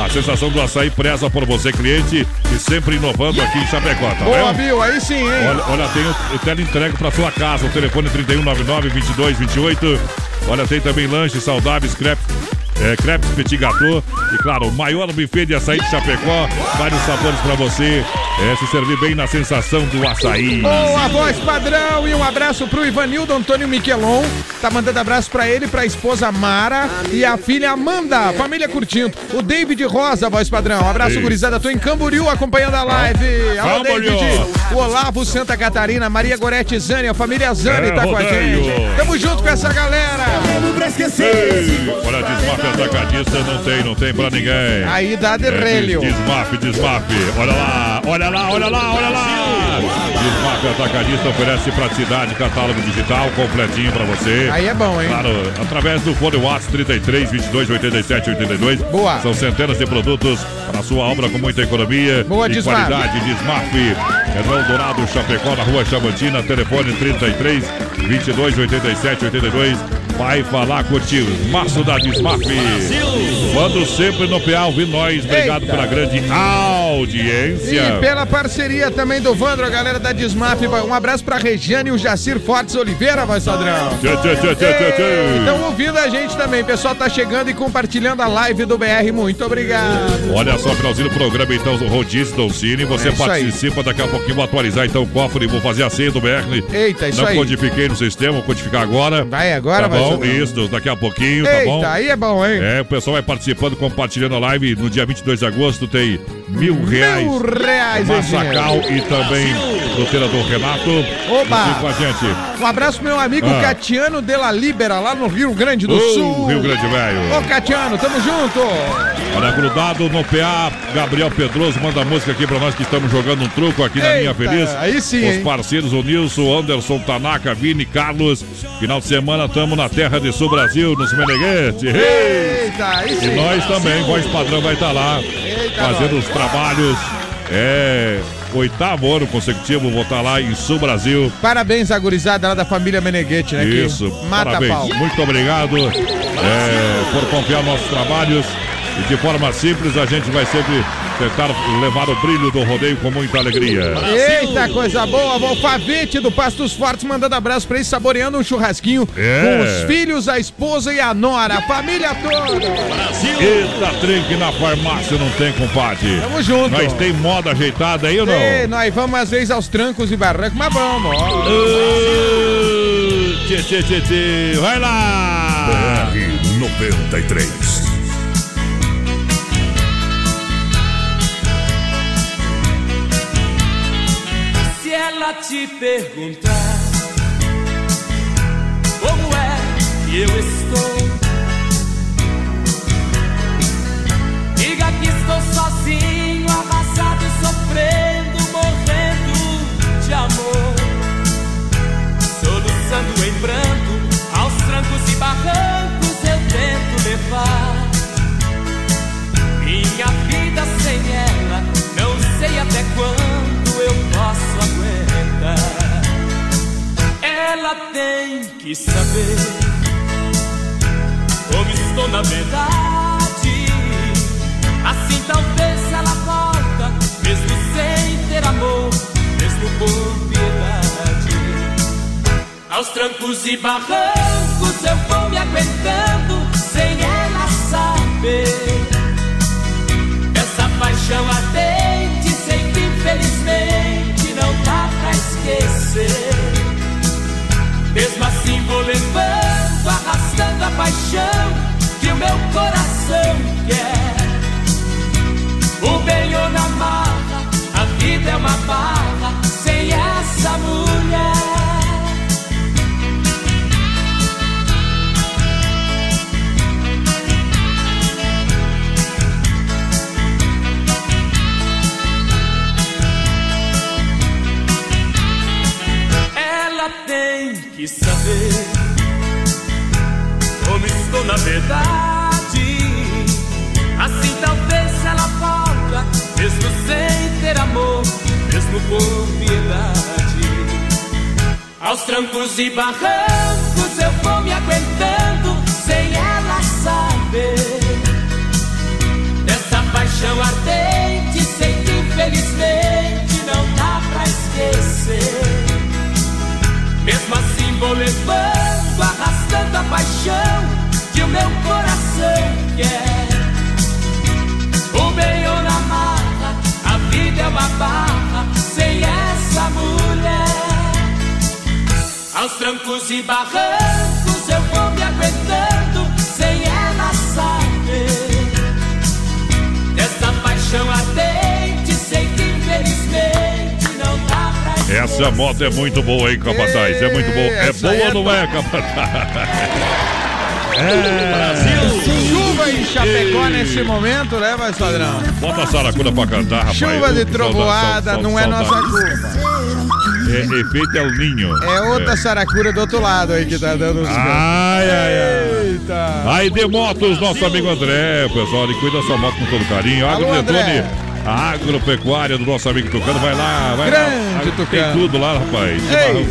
A sensação do açaí preza por você, cliente, e sempre inovando aqui em Chapecó, tá Boa, vendo? Bill, aí sim, hein? Olha, olha, tem o, o teleentrega pra sua casa. O telefone é 3199-2228. Olha, tem também lanches saudáveis, crepes. É, crepes Petit Gâteau e claro, o maior buffet de açaí de Chapecó, vários sabores pra você é, se servir bem na sensação do açaí. Boa voz padrão e um abraço pro Ivanildo Antônio Miquelon. Tá mandando abraço pra ele, pra esposa Mara e a filha Amanda. Família curtindo. O David Rosa, voz padrão. Um abraço, Ei. gurizada. Tô em Camboriú acompanhando a live. Alô. David. O Olavo Santa Catarina, Maria Gorete Zani, a família Zani É, tá com a rodeio. gente. Tamo junto com essa galera. Ei, olha, desmafe atacadista não tem, não tem pra ninguém. Aí dá de É, relho. des- Desmafe, desmafe. Olha lá, olha lá, olha lá, olha lá. Desmafe atacadista oferece praticidade, catálogo digital completinho pra você. Aí é bom, hein? Claro, através do fone WhatsApp 33 22 87 82. Boa. São centenas de produtos para a sua obra com muita economia Boa, e Desmaf. qualidade. Desmafe. É no Eldorado, Chapecó, na rua Chavantina, telefone 33 22 87 82. Vai falar contigo. Março da Desmaf. Quando sempre no PA, ouvir nós. Obrigado Eita. pela grande audiência. E pela parceria também do Vandro, a galera da Desmaf. Um abraço pra Regiane e o Jacir Fortes Oliveira, voz padrão. Tchê, tchê, tchê, tchê, tchê. Estão ouvindo a gente também. O pessoal tá chegando e compartilhando a live do BR. Muito obrigado. Olha só, finalzinho do programa, então, o Rodízio Dolcine. Você É aí. participa, daqui a pouquinho vou atualizar então o cofre e vou fazer a senha do BR. Eita, isso Não aí. codifiquei no sistema, vou codificar agora. Vai agora, Tá vai Isso, daqui a pouquinho, tá Eita, bom? aí é bom, hein? É, o pessoal vai participando, compartilhando a live. No dia 22 de agosto tem mil reais. Mil reais, Massacal e também do Renato. Oba! Com a gente. Um abraço pro meu amigo Ah. Catiano de la Libera, lá no Rio Grande do Ô, Sul. Rio Grande Velho. Ô, Catiano, tamo junto. Olha, grudado no PA, Gabriel Pedroso manda música aqui pra nós que estamos jogando um truco aqui na Linha Eita, Feliz. aí sim, Os hein? parceiros, o Nilson, Anderson, Tanaka, Vini, Carlos. Final de semana estamos na terra de Sul Brasil, nos Meneghete. Ei! Eita, aí E sim. nós também, voz padrão vai estar lá, fazendo os trabalhos. É, oitavo ano consecutivo, vou estar lá em Sul Brasil. Parabéns à gurizada lá da família Meneghete, né? Isso, Mata parabéns. pau. Muito obrigado é, por confiar nos nossos trabalhos. E de forma simples, a gente vai sempre tentar levar o brilho do rodeio com muita alegria. Eita, coisa boa. O Alfavete do Pastos Fortes mandando abraço pra eles, saboreando um churrasquinho É. com os filhos, a esposa e a nora, a família toda. Eita, trinque na farmácia não tem, compadre. Tamo junto. Nós tem moda ajeitada aí ou não? Ei, nós vamos às vezes aos trancos e barrancos, mas vamos. ó. Tchê, tchê, tchê, tchê. Vai lá! BR 93. Te perguntar como é que eu estou, diga que estou sozinho, amassado sofrendo, morrendo de amor, soluçando em pranto, aos trancos e barrancos eu tento levar. Minha vida sem ela, não sei até quando ela tem que saber como estou na verdade. Assim talvez ela volta, mesmo sem ter amor, mesmo por piedade. Aos trancos e barrancos eu vou me aguentando sem ela saber. Essa paixão ardente, sempre infelizmente esquecer. Mesmo assim vou levando, arrastando a paixão que o meu coração quer. O bem ou na marra, a vida é uma barra sem essa mulher. Tem que saber como estou na verdade. Assim talvez ela volta, mesmo sem ter amor, mesmo com piedade. Aos trancos e barrancos eu vou me aguentando sem ela saber. Dessa paixão ardente, sei que infelizmente não dá pra esquecer. Mesmo assim vou levando, arrastando a paixão que o meu coração quer. O ou na marra, a vida é uma barra sem essa mulher. Aos trancos e barrancos Essa moto é muito boa, hein, Capataz? É muito boa. É boa é ou não é, Capataz? É. Chuva em Chapecó nesse momento, né, mais padrão? Bota a Saracura pra cantar, rapaz. Chuva de trovoada, não é nossa culpa. É, efeito é o ninho. É outra saracura do outro lado aí que tá dando os Ai, ai, ai. Eita. Aí de motos, nosso amigo André, pessoal, ele cuida da sua moto com todo carinho. Alô, Agro Detone, André. A agropecuária do nosso amigo Tucano, vai lá, vai Grande lá. Tem Tucano. tudo lá, rapaz.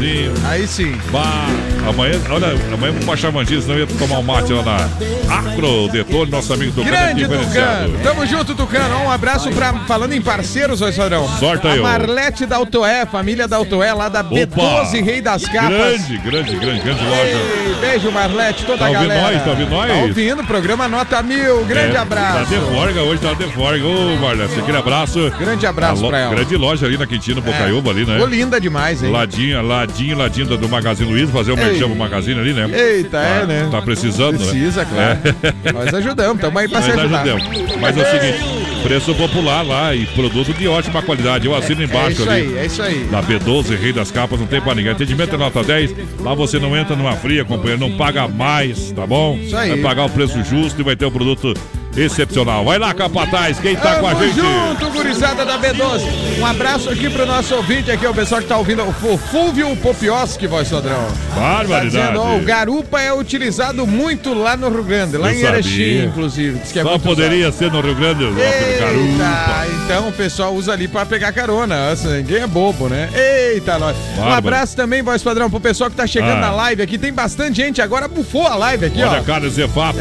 Ei. Aí sim. Bah, amanhã, olha, amanhã vamos baixar mantinho, senão eu ia tomar um mate lá na Agro Detone, nosso amigo Tucano, é Grande. Tucano. Tamo junto, Tucano. Um abraço pra. Falando em parceiros, ô Esquadrão. Sorte aí. Marlete da Autoé, família da Autoé, lá da B12, Rei das Capas. Grande, grande, grande, grande loja. Ei, beijo, Marlete, toda Tá a ouvindo galera. nós? Tá ouvindo nós? Tá ouvindo, programa Nota Mil. Grande É, abraço. Tá de forga hoje, tá de forga. Ô, Marlete, aquele abraço. Grande abraço lo- pra ela. Grande loja ali na Quintino, Bocaiúba ali, né? Ficou linda demais, hein? Ladinho, ladinho, ladinho do Magazine Luiza, fazer o Merchan pro Magazine ali, né? Eita, Tá- é, né? Tá precisando, Precisa, né? claro. É. Nós ajudamos, tamo aí pra se Nós ajudar. ajudamos. Mas é o seguinte, preço popular lá e produto de ótima qualidade. Eu assino É embaixo isso ali. aí, é isso aí. Da B12, Rei das Capas, não tem pra ninguém. Atendimento é nota 10. Lá você não entra numa fria, companheiro. Não paga mais, tá bom? Isso aí. Vai pagar o preço justo e vai ter um produto excepcional. Vai lá, Capataz, quem tá com a gente? junto, gurizada da B12. Um abraço aqui pro nosso ouvinte aqui, o pessoal que tá ouvindo, o Fulvio Popioski, voz padrão. Tá Barbaridade. dizendo, ó, o garupa é utilizado muito lá no Rio Grande, lá Eu em Erechim, inclusive. Diz que é Só poderia ser no Rio Grande Eita, garupa. então o pessoal usa ali pra pegar carona. Nossa, ninguém é bobo, né? Eita, nós. Um abraço também, voz padrão, pro pessoal que tá chegando Ah. na live aqui. Tem bastante gente, agora bufou a live aqui, Olha, ó. Carne Zefap,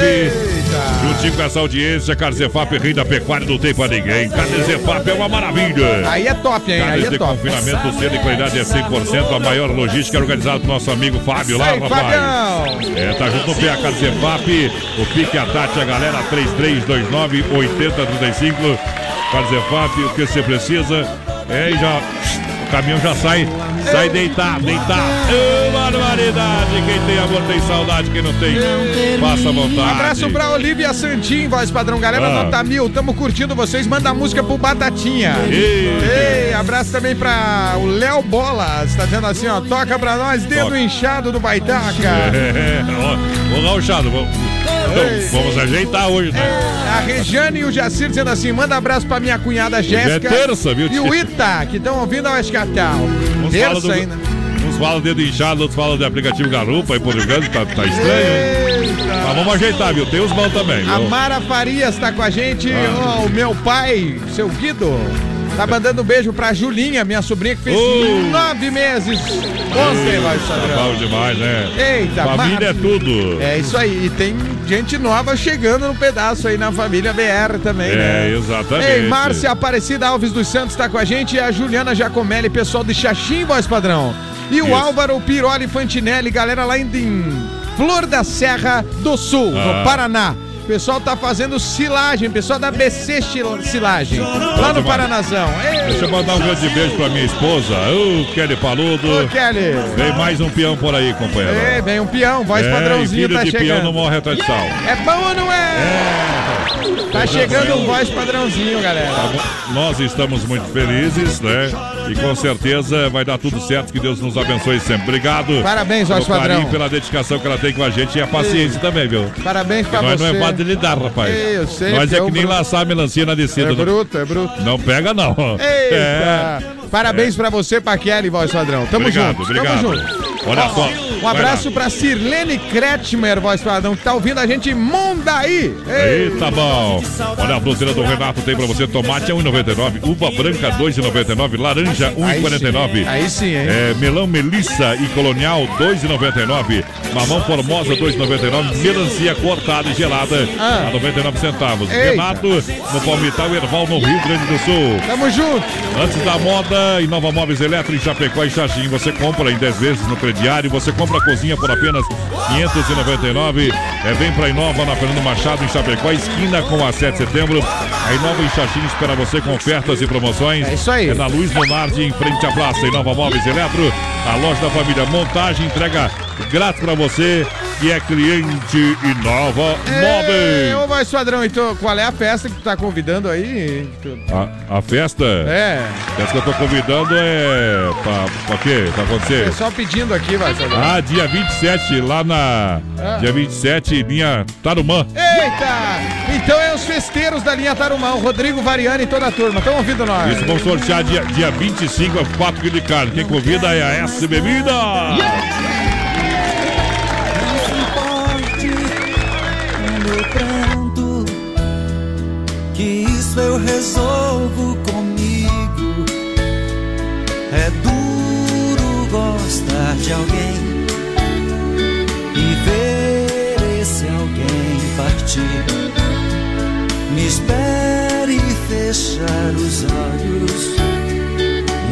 juntinho com essa audiência, Carne Zefap, rei da pecuária, não tem pra ninguém. Carne Zefap é uma maravilha. Aí é top, hein? Aí Carnes é de top. confinamento, selo e qualidade é 100%, a maior logística organizada pro nosso amigo Fábio lá, Aí, rapaz. Fabião. É, tá junto no PA Carne Zefap, o Pique a Tati, a galera 3329 8035. Carne Zefap, o que você precisa. É, e já. Caminhão já sai, sai deitado, deitado. Ô, barbaridade! Quem tem amor tem saudade, quem não tem, passa vontade. Um abraço pra Olivia Santin, voz padrão. Galera, Ah. nota mil. Tamo curtindo vocês. Manda a música pro Batatinha. Ei. Ei, abraço também pra o Léo Bolas. Tá dizendo assim, ó. Toca pra nós, dedo Toca. inchado do Baitaca. É, ó, ô Gauchado, vamos, então, vamos ajeitar hoje, né? A Regiane e o Jacir dizendo assim: manda abraço pra minha cunhada Jéssica. é terça, viu, E o? Ita, que estão ouvindo a Escatal. Terça do- ainda. Uns falam dedo inchado, outros falam de aplicativo garupa aí por Grande, tá, tá estranho, hein? Mas vamos ajeitar, viu? Tem os bons também. A viu? Mara Farias tá com a gente. Ah. Ó, o meu pai, seu Guido. Tá mandando um beijo pra Julinha, minha sobrinha, que fez Oh. nove meses ontem, Tá Sadrão. bom demais, né? Eita, Família é tudo. É isso aí. E tem gente nova chegando no pedaço aí na família BR também, É, né? exatamente. Ei, Márcia Aparecida Alves dos Santos tá com a gente e a Juliana Jacomelli, pessoal de Xaxim, voz padrão. E o Isso. Álvaro Piroli Fantinelli, galera lá em, em Flor da Serra do Sul, Ah. no Paraná. O pessoal tá fazendo silagem, pessoal da BC Silagem, lá no. Paranazão. Ei, Deixa eu mandar um grande beijo pra minha esposa, ô Kelly Paludo. Ô, Kelly. Vem mais um peão por aí, companheiro. Ei, vem um peão, voz é, padrãozinho filho tá de peão chegando. não morre a tradição. É bom ou não é? Tá chegando um voz padrãozinho, galera. Nós estamos muito felizes, né? E com certeza vai dar tudo certo, que Deus nos abençoe sempre. Obrigado. Parabéns, carinho, padrão. pela dedicação que ela tem com a gente e a paciência também, viu? Parabéns pra Nós você. não é fácil de lidar, rapaz. Ei, eu sei, Nós é porque que é nem laçar a melancia na descida. É não- bruto, é bruto. Não pega, não. Eita! É. Parabéns pra você, Paquele, voz padrão. Tamo Obrigado, junto. obrigado. Tamo junto. Olha só. Um abraço pra Sirlene Kretschmer, voz padrão, que tá ouvindo a gente em Mondaí. Ei. Eita, bom. Olha a bluseira do Renato tem pra você tomate a 1,99, uva branca 2,99, laranja 1,49. Aí sim, hein? É, melão Melissa e colonial 2,99, mamão formosa 2,99, melancia cortada e gelada Ah. a 99 centavos. Eita. Renato no Palmital Erval no Rio Grande do Sul. Tamo junto. Antes da moda, Inova Móveis Eletro em Chapecó e Xaxim. Você compra em 10 vezes no crediário. Você compra a cozinha por apenas 599. É, vem pra Inova na Fernando Machado em Chapecó, esquina com a 7 de setembro. A Inova em Xaxim espera você com ofertas e promoções. É isso aí. É na Luiz Leonardo, em frente à praça. Inova Móveis Eletro, a loja da família. Montagem, entrega grátis pra você que é cliente Inova Ei, Móveis. ô voz padrão, então, qual é a festa que tu tá convidando aí? A, a festa? É. A festa que eu tô convidando é. Pra, pra quê? Tá acontecendo? Pessoal pedindo aqui, voz padrão. Ah, dia 27, lá na. Ah. Dia 27, linha Tarumã. Eita! Então é os festeiros da linha Tarumã, o Rodrigo Variani e toda a turma. Estão ouvindo nós? Isso, vamos sortear dia, dia 25, 4 quilos de carne. Quem convida é a S Bebida. o isso eu resolvo comigo. É duro gostar de alguém e ver esse alguém partir. Me espere fechar os olhos.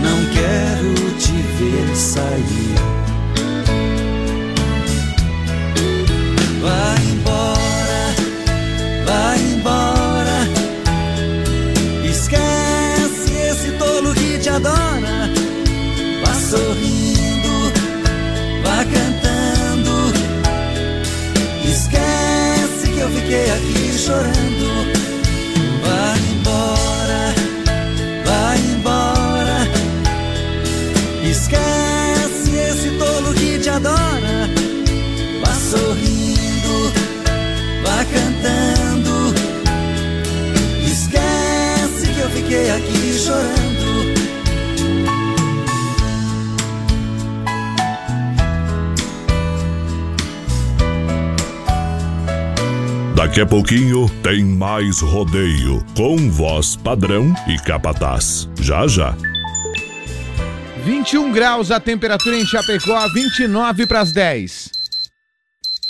Não quero te ver sair. Fiquei aqui chorando. Vai embora, vai embora. Esquece esse tolo que te adora. Vá sorrindo, vá cantando. Esquece que eu fiquei aqui chorando. Daqui a pouquinho tem mais rodeio com voz padrão e capataz. Já já. 21 graus a temperatura em Chapecó, 29 para as 10.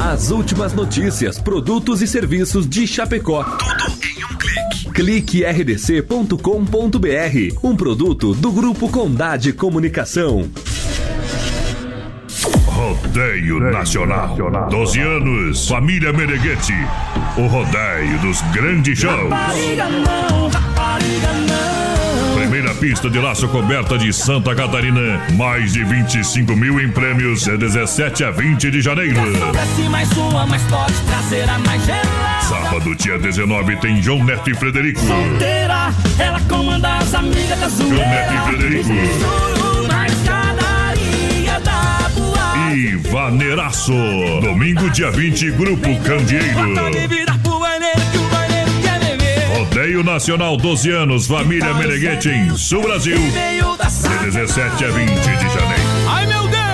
As últimas notícias, produtos e serviços de Chapecó. Tudo em um clique. Clique rdc.com.br. Um produto do Grupo Condade Comunicação. Rodeio Nacional. 12 anos. Família Meneghete. O rodeio dos grandes shows. Rapariga não, rapariga não. Pista de laço coberta de Santa Catarina. Mais de 25 mil em prêmios. É 17 a 20 de janeiro. Mais uma, pode trazer a mais gelada. Sábado, dia 19, tem João Neto e Frederico. Solteira, ela comanda as amigas da João Neto e zoeira. Frederico. E Vaneiraço. Domingo, dia 20, Grupo Candeeiro. Nacional 12 anos, família Meneghete em Sul Brasil. De 17 a 20 de janeiro. Ai meu Deus!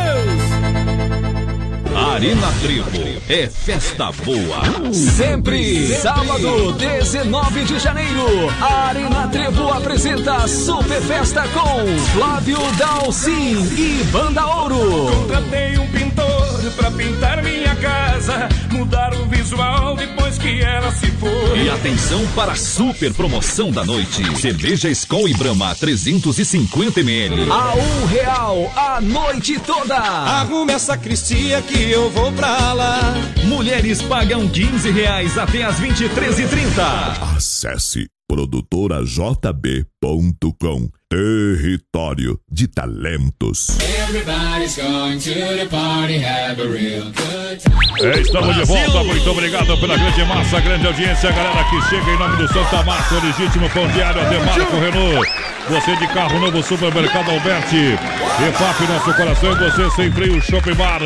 Arena Trevo é festa boa. Sempre. Sábado, 19 de janeiro. Arena Trevo apresenta Super Festa com Flávio Dalcin e Banda Ouro. Contratei um pintor pra pintar minha casa, mudar o visual depois que ela se foi. E atenção para a super promoção da noite. Cerveja Skol e Brahma 350ml. A um real a noite toda. Arrume essa cristia que eu vou pra lá. Mulheres pagam 15 reais até as 23h30. Acesse produtorajb.com Território de Talentos. Everybody's going to the party, have a real good time. É, estamos de volta, muito obrigado pela grande massa, grande audiência, galera que chega em nome do Santa Massa, o legítimo pão diário, Demarco Renault. Você de carro novo, supermercado Alberti. EFAP, nosso coração, e você sem freio, Shopping Bar.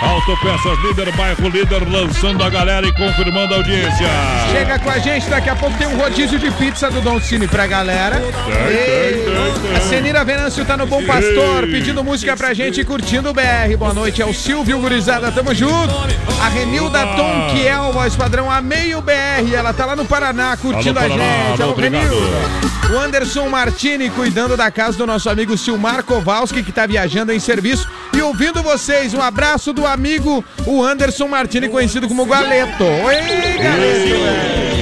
Autopeças líder, bairro líder, lançando a galera e confirmando a audiência. Chega com a gente, daqui a pouco tem um rodízio de pizza do Don Cine pra galera. A Senira Venâncio tá no Bom Pastor, pedindo música pra gente e curtindo o BR. Boa noite, é o Silvio Gurizada, tamo junto. A Renilda Tom Kiel, voz padrão, amei o BR. Ela tá lá no Paraná curtindo Alô, a Paraná, gente. alô. Renilda. O Anderson Martini cuidando da casa do nosso amigo Silmar Kowalski, que tá viajando em serviço e ouvindo vocês. Um abraço do amigo, o Anderson Martini, conhecido como Galeto. Oi, Galeto!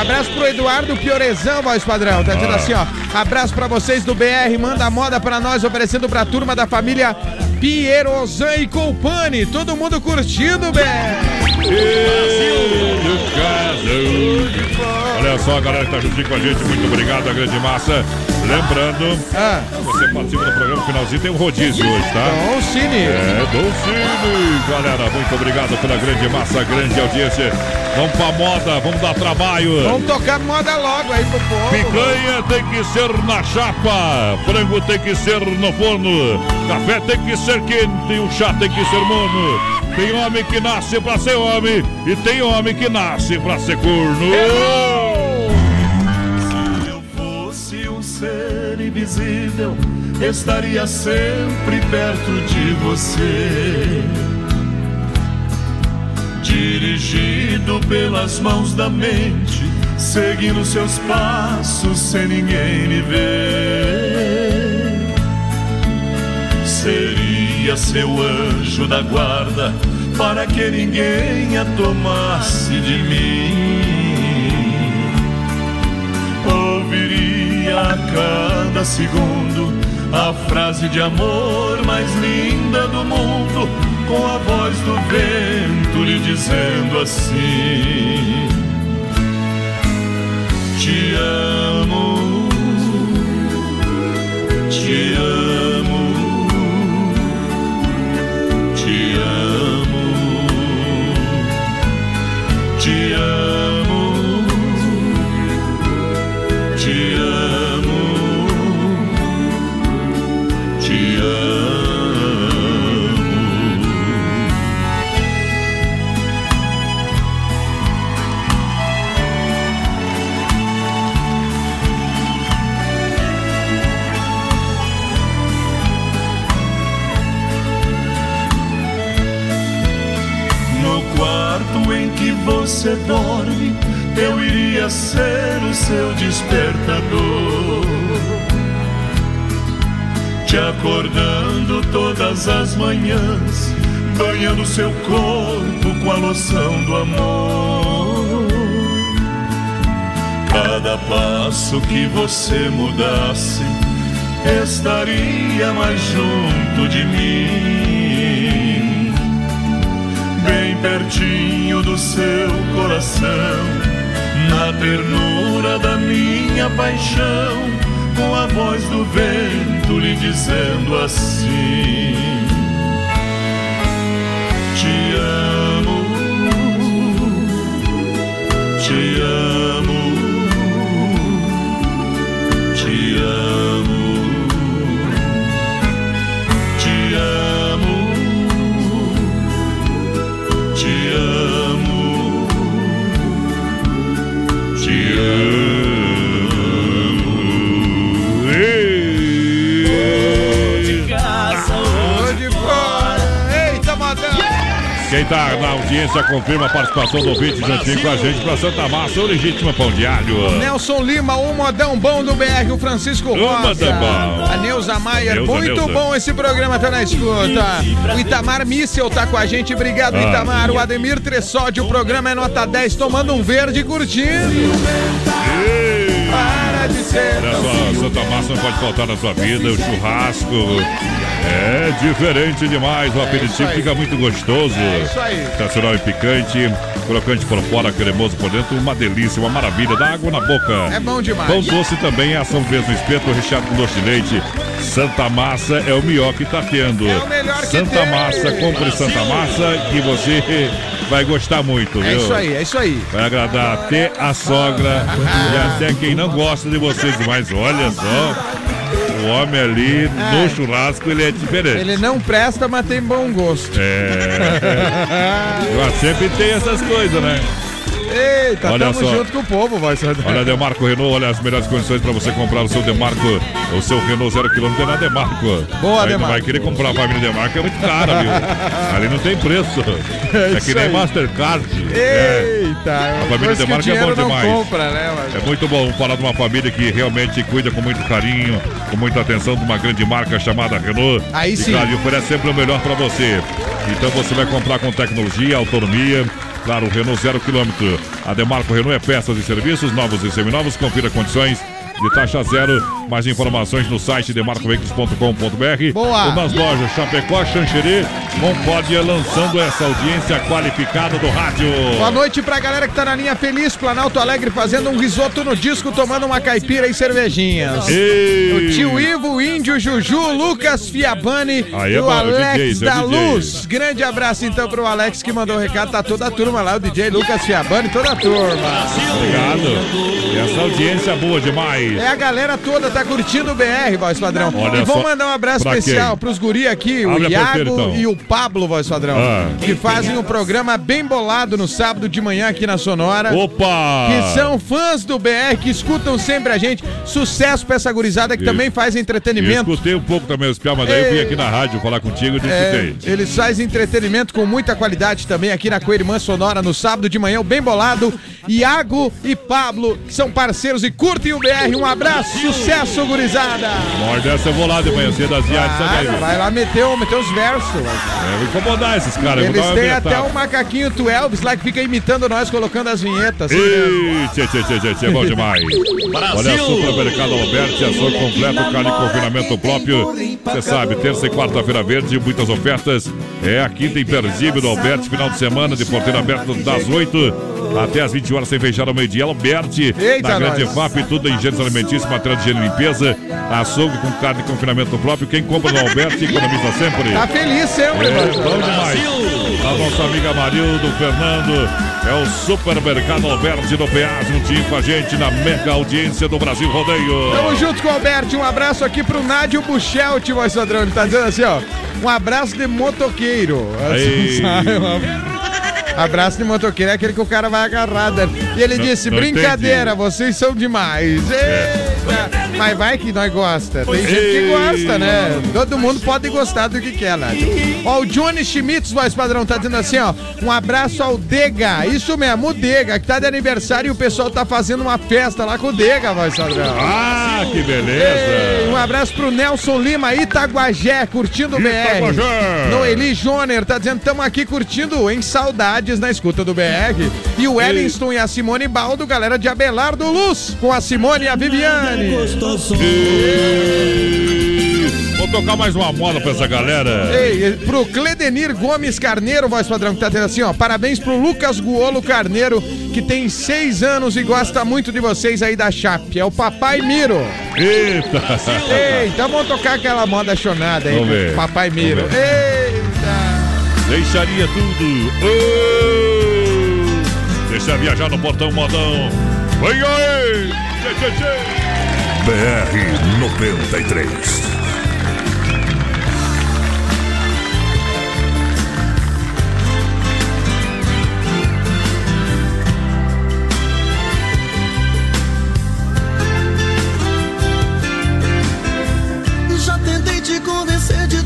Abraço pro Eduardo Piorezão, voz padrão. Tá dizendo Ah. assim, ó. Abraço pra vocês do BR, manda moda pra nós, oferecendo pra turma da família Pierozan e Colpani. Todo mundo curtindo, BR. Olha só a galera que tá juntinho com a gente, muito obrigado, a grande massa. Lembrando, Ah. você participa do programa finalzinho, tem um rodízio hoje, tá? Dom Cine. É, Dom Cine. Galera, muito obrigado pela grande massa, grande audiência. Vamos pra moda, vamos dar trabalho. Vamos tocar moda logo aí pro povo. Picanha tem que ser na chapa, frango tem que ser no forno, café tem que ser quente e o chá tem que ser mono. Tem homem que nasce pra ser homem e tem homem que nasce pra ser corno. Se eu fosse um ser invisível, estaria sempre perto de você. Dirigido pelas mãos da mente, seguindo seus passos sem ninguém me ver. Seria seu anjo da guarda para que ninguém a tomasse de mim. Ouviria a cada segundo a frase de amor mais linda do mundo, com a voz do vento lhe dizendo assim: Te amo, te amo, você dorme, eu iria ser o seu despertador. Te acordando todas as manhãs, banhando seu corpo com a loção do amor. Cada passo que você mudasse, estaria mais junto de mim bem pertinho do seu coração, na ternura da minha paixão, com a voz do vento lhe dizendo assim: Quem tá na audiência confirma a participação do ouvinte juntinho com a gente pra Santa Massa, o legítimo pão de alho. Nelson Lima, o modão bom do BR, o Francisco Rosa. A Neuza Maier, Neuza, muito Neuza. bom esse programa, tá na escuta. O Itamar Missel tá com a gente, obrigado Ah. Itamar. O Ademir Tressódio, o programa é nota 10, tomando um verde e curtindo. Para de ser Olha só, Santa Massa não pode faltar na sua vida, o churrasco é diferente demais, o aperitivo aí. fica muito gostoso. É isso aí. Tradicional e picante, crocante por fora, cremoso por dentro, uma delícia, uma maravilha, dá água na boca. É bom demais. Pão doce também, ação fresca no espeto, recheado com doce de leite. Santa Massa é o melhor que tá tendo. É o melhor que Santa tem. Massa, compre Santa Massa que você vai gostar muito, É viu? isso aí, é isso aí. Vai agradar até a sogra e até quem não gosta de vocês. Mas olha só, o homem ali no churrasco ele é diferente. Ele não presta, mas tem bom gosto. É. Eu sempre tem essas coisas, né? Eita, Olha tamo só. junto com o povo, vai ser. Olha, Demarco Renault, olha as melhores condições para você comprar o seu Demarco, o seu Renault zero quilômetro é na Demarco. Boa, Aí não Demarco. vai querer comprar a família Demarco, é muito cara, viu? Ali não tem preço. É, isso que nem aí. Mastercard. É. Eita, A família Demarco é bom demais. compra, né. É muito bom falar de uma família que realmente cuida com muito carinho, com muita atenção de uma grande marca chamada Renault. Aí e, sim. Claro, oferece sempre o melhor para você. Então você vai comprar com tecnologia, autonomia. Claro, Renault zero quilômetro. A Demarco Renault é peças e serviços, novos e seminovos. Confira condições de taxa zero. Mais informações no site demarcoveículos.com.br Boa. ou nas lojas Chapecó, Xanxerê, Concórdia, lançando essa audiência qualificada do rádio. Boa noite pra galera que tá na linha feliz, Planalto Alegre, fazendo um risoto no disco, tomando uma caipira e cervejinhas. Ei. O tio Ivo, o Índio, Juju, Lucas Fiabani Aí e é o é Alex DJ, é da. Luz. Grande abraço então pro Alex que mandou o recado, tá toda a turma lá, o DJ Lucas Fiabani, toda a turma. Obrigado. E essa audiência boa demais. É a galera toda tá curtindo o BR, voz padrão. Olha e vamos mandar um abraço pra especial quem? pros guri aqui, o Abre a Iago então. e o Pablo, voz padrão, Ah. que fazem um programa bem bolado no sábado de manhã aqui na Sonora. Opa! Que são fãs do BR, que escutam sempre a gente. Sucesso pra essa gurizada que Isso. também faz Eu entretenimento. escutei um pouco também os piá, mas daí eu vim aqui na rádio falar contigo e É, escutei. eles fazem entretenimento com muita qualidade também aqui na Coirmã Sonora no sábado de manhã, o bem bolado. Iago e Pablo que são parceiros e curtem o BR. Um abraço, sucesso, gurizada! Morde essa eu vou lá de manhã cedo às viagens, sabe aí? Vai, lá meter, meter os versos. É, vou incomodar esses caras. Eles têm até o macaquinho tu Elvis lá que fica imitando nós, colocando as vinhetas. Ih, tchê, tchê, tchê, tchê, tchê, bom demais. Olha, Supermercado Alberti, açougue completo, carne e confinamento próprio. Você sabe, terça e quarta-feira verde, muitas ofertas. É a quinta imperdível do Alberti, final de semana, de porteiro aberto das 8 até as 20 horas, sem fechar ao meio-dia. Alberti, na Grande nós. FAP, tudo em gêneros alimentícios, material de higiene e limpeza. Açougue com carne e confinamento próprio. Quem compra no Alberti economiza sempre. Tá feliz sempre, É, mano. bom demais. A nossa amiga Marildo, Fernando, é o Supermercado Alberti do PA, juntinho com a gente na mega audiência do Brasil Rodeio. Tamo junto com o Alberto. Um abraço aqui pro Nádio Buchelt, voz padrão. Ele tá dizendo assim, ó. Um abraço de motoqueiro. Uma- Abraço de motoqueiro é aquele que o cara vai agarrar. né? E ele Não- disse: não brincadeira, vocês são demais. Mas vai que nós gosta. Tem gente que Ei. gosta, né? Todo mundo pode gostar do que quer, Nádio. Ó, o Johnny Schmitz, voz padrão, tá dizendo assim, ó. Um abraço ao Dega. Isso mesmo, o Dega, que tá de aniversário e o pessoal tá fazendo uma festa lá com o Dega, voz padrão. Ah, que Ei, beleza. um abraço pro Nelson Lima, Itaguajé, curtindo o BR. Itaguajé. Noeli Joner tá dizendo, estamos aqui curtindo em saudades na escuta do BR. E o Wellington e a Simone Baldo, galera de Abelardo Luz, com a Simone e a Viviane. Vou tocar mais uma moda pra essa galera. Ei, pro Cledenir Gomes Carneiro, voz padrão, que tá tendo assim, ó. Parabéns pro Lucas Guolo Carneiro, que tem seis anos e gosta muito de vocês aí da Chape. É o Papai Miro. Eita. Ei, então vamos tocar aquela moda chonada aí, Vamos ver. Papai Miro. Vamos ver. Eita! Deixaria tudo. Oh! Deixa viajar no portão modão. Vem aí! Tchê, tchê, tchê. BR 93. Já tentei te convencer de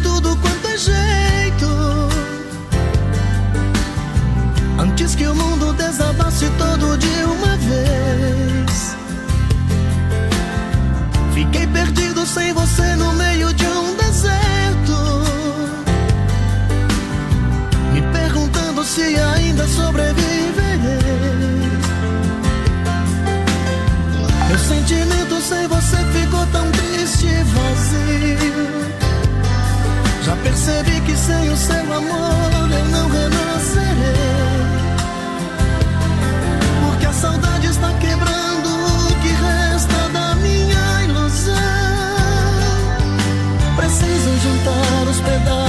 sem você ficou tão triste e vazio. Já percebi que sem o seu amor eu não renascerei. Porque a saudade está quebrando o que resta da minha ilusão. Preciso juntar os pedaços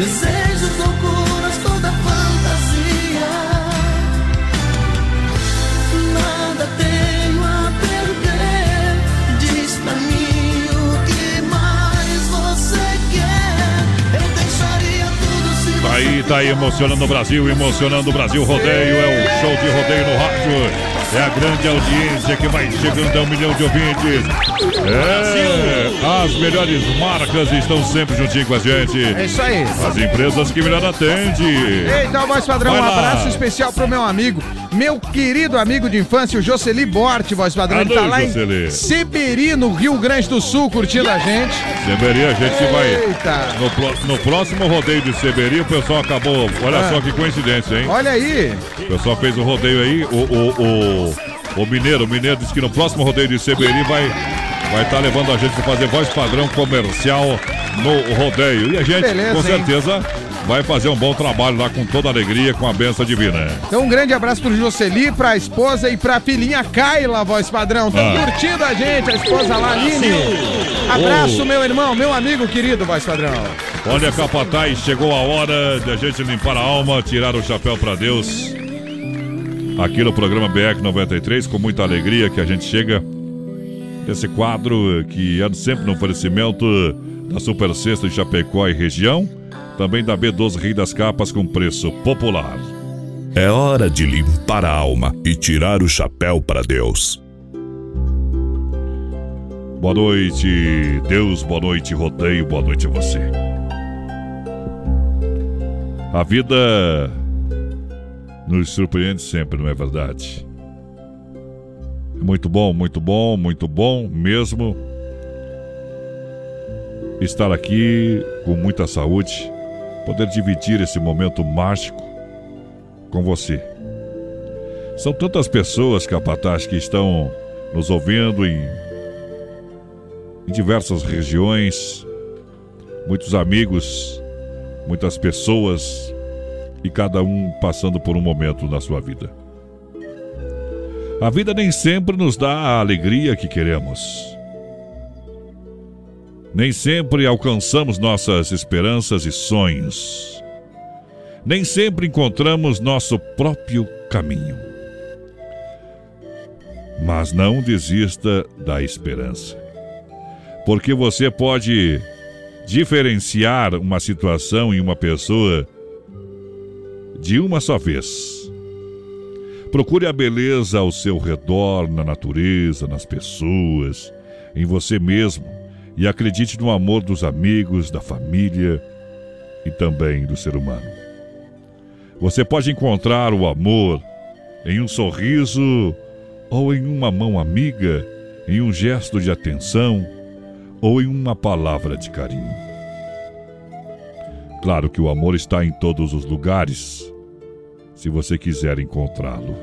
Desejos, loucuras, toda fantasia. Nada tenho a perder. Diz pra mim o que mais você quer. Eu deixaria tudo se Tá aí, tá aí emocionando o Brasil, emocionando o Brasil rodeio. É o show de rodeio no rádio. É a grande audiência que vai chegando a um milhão de ouvintes. É, as melhores marcas estão sempre juntinho com a gente. É isso aí. As empresas que melhor atende. Então, voz padrão, Vai um lá. abraço especial pro meu amigo, meu querido amigo de infância, o Jocely Borte, voz padrão. Ele tá Alô, lá Jocely. em Seberi, no Rio Grande do Sul, curtindo a gente. Seberi, a gente vai. Eita. No, pró- no próximo rodeio de Seberi, o pessoal acabou. Olha Ah. só que coincidência, hein? Olha aí. O pessoal fez o rodeio aí. O, o, o, o Mineiro, o Mineiro disse que no próximo rodeio de Seberi vai vai estar levando a gente para fazer voz padrão comercial no rodeio. E a gente, Beleza, com hein? certeza, vai fazer um bom trabalho lá com toda alegria, com a benção divina. Então, um grande abraço pro Jocely, pra esposa e pra filhinha Kaila, voz padrão. Estão Ah. curtindo a gente, a esposa lá, Aline. Abraço, Oh. meu irmão, meu amigo querido, voz padrão. Olha, Capataz, chegou a hora de a gente limpar a alma, tirar o chapéu para Deus. Aqui no programa BR 93, com muita alegria que a gente chega nesse quadro que é sempre no oferecimento da Super Sexta de Chapecó e região, também da B12 Rio das Capas com preço popular. É hora de limpar a alma e tirar o chapéu para Deus. Boa noite, Deus, boa noite, rodeio, boa noite a você. A vida nos surpreende sempre, não é verdade? Muito bom, muito bom, muito bom mesmo estar aqui com muita saúde, poder dividir esse momento mágico com você. São tantas pessoas, capataz, que estão nos ouvindo em em diversas regiões, muitos amigos, muitas pessoas e cada um passando por um momento na sua vida. A vida nem sempre nos dá a alegria que queremos. Nem sempre alcançamos nossas esperanças e sonhos. Nem sempre encontramos nosso próprio caminho. Mas não desista da esperança. Porque você pode diferenciar uma situação e uma pessoa de uma só vez. Procure a beleza ao seu redor, na natureza, nas pessoas, em você mesmo e acredite no amor dos amigos, da família e também do ser humano. Você pode encontrar o amor em um sorriso ou em uma mão amiga, em um gesto de atenção ou em uma palavra de carinho. Claro que o amor está em todos os lugares, se você quiser encontrá-lo.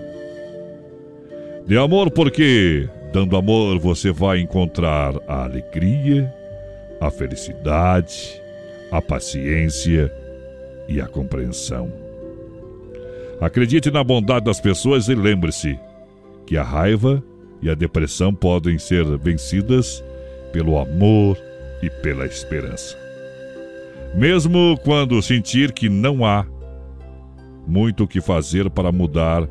Dê amor porque, dando amor, você vai encontrar a alegria, a felicidade, a paciência e a compreensão. Acredite na bondade das pessoas e lembre-se que a raiva e a depressão podem ser vencidas pelo amor e pela esperança. Mesmo quando sentir que não há muito o que fazer para mudar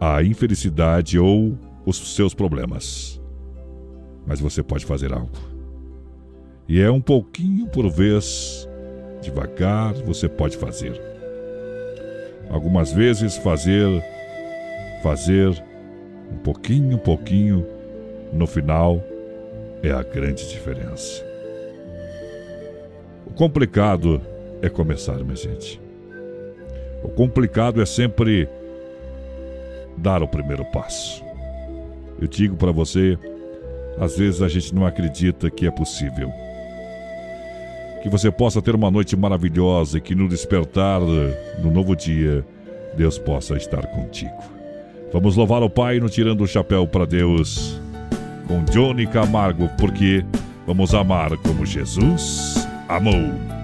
a infelicidade ou os seus problemas. Mas você pode fazer algo. E é um pouquinho por vez, devagar, você pode fazer. Algumas vezes fazer, fazer, um pouquinho, um pouquinho, no final é a grande diferença. O complicado é começar, minha gente. O complicado é sempre dar o primeiro passo. Eu digo para você, às vezes a gente não acredita que é possível. Que você possa ter uma noite maravilhosa e que no despertar no novo dia, Deus possa estar contigo. Vamos louvar o Pai no Tirando o Chapéu para Deus com Johnny Camargo, porque vamos amar como Jesus amou.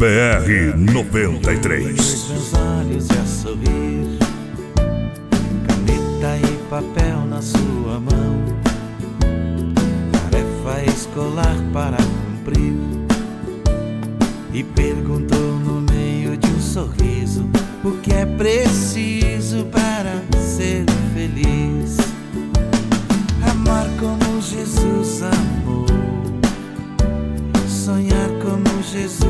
BR 93. meus olhos e a sorrir. Caneta e papel na sua mão. Tarefa escolar para cumprir. E perguntou no meio de um sorriso o que é preciso para ser feliz. Amar como Jesus amou. Sonhar como Jesus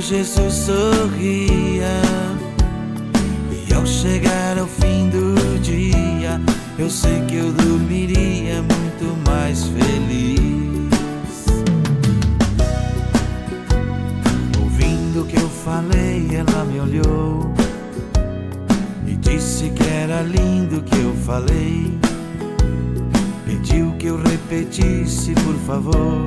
Jesus sorria. E ao chegar ao fim do dia, eu sei que eu dormiria muito mais feliz. Ouvindo o que eu falei, ela me olhou e disse que era lindo o que eu falei. Pediu que eu repetisse, por favor,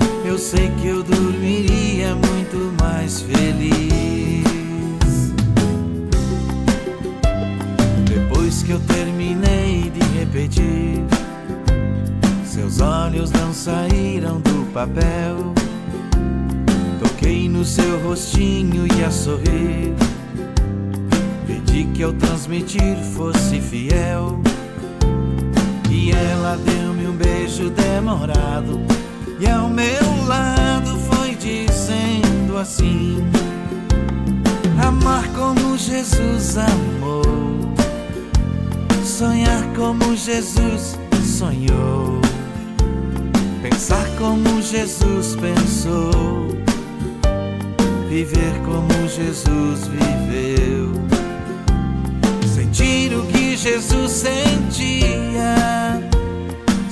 eu sei que eu dormiria muito mais feliz. Depois que eu terminei de repetir, seus olhos não saíram do papel. Toquei no seu rostinho e a sorrir. Pedi que ao transmitir fosse fiel. E ela deu-me um beijo demorado. E ao meu lado foi dizendo assim: Amar como Jesus amou. Sonhar como Jesus sonhou. Pensar como Jesus pensou. Viver como Jesus viveu. Sentir o que Jesus sentia.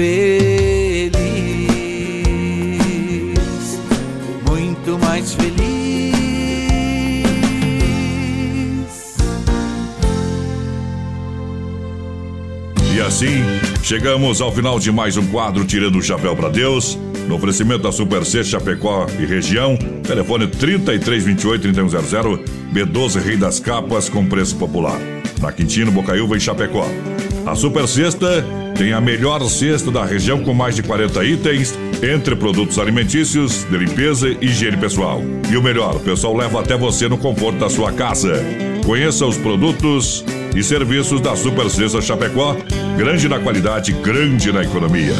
feliz. Muito mais feliz. E assim, chegamos ao final de mais um quadro Tirando o Chapéu para Deus. No oferecimento da Super C, Chapecó e região. Telefone 3328-3100. B12 Rei das Capas com preço popular. Na Quintino, Bocaiúva e Chapecó. A Super Sexta tem a melhor cesta da região com mais de 40 itens, entre produtos alimentícios, de limpeza e higiene pessoal. E o melhor, o pessoal leva até você no conforto da sua casa. Conheça os produtos e serviços da Super Cesta Chapecó, grande na qualidade, grande na economia.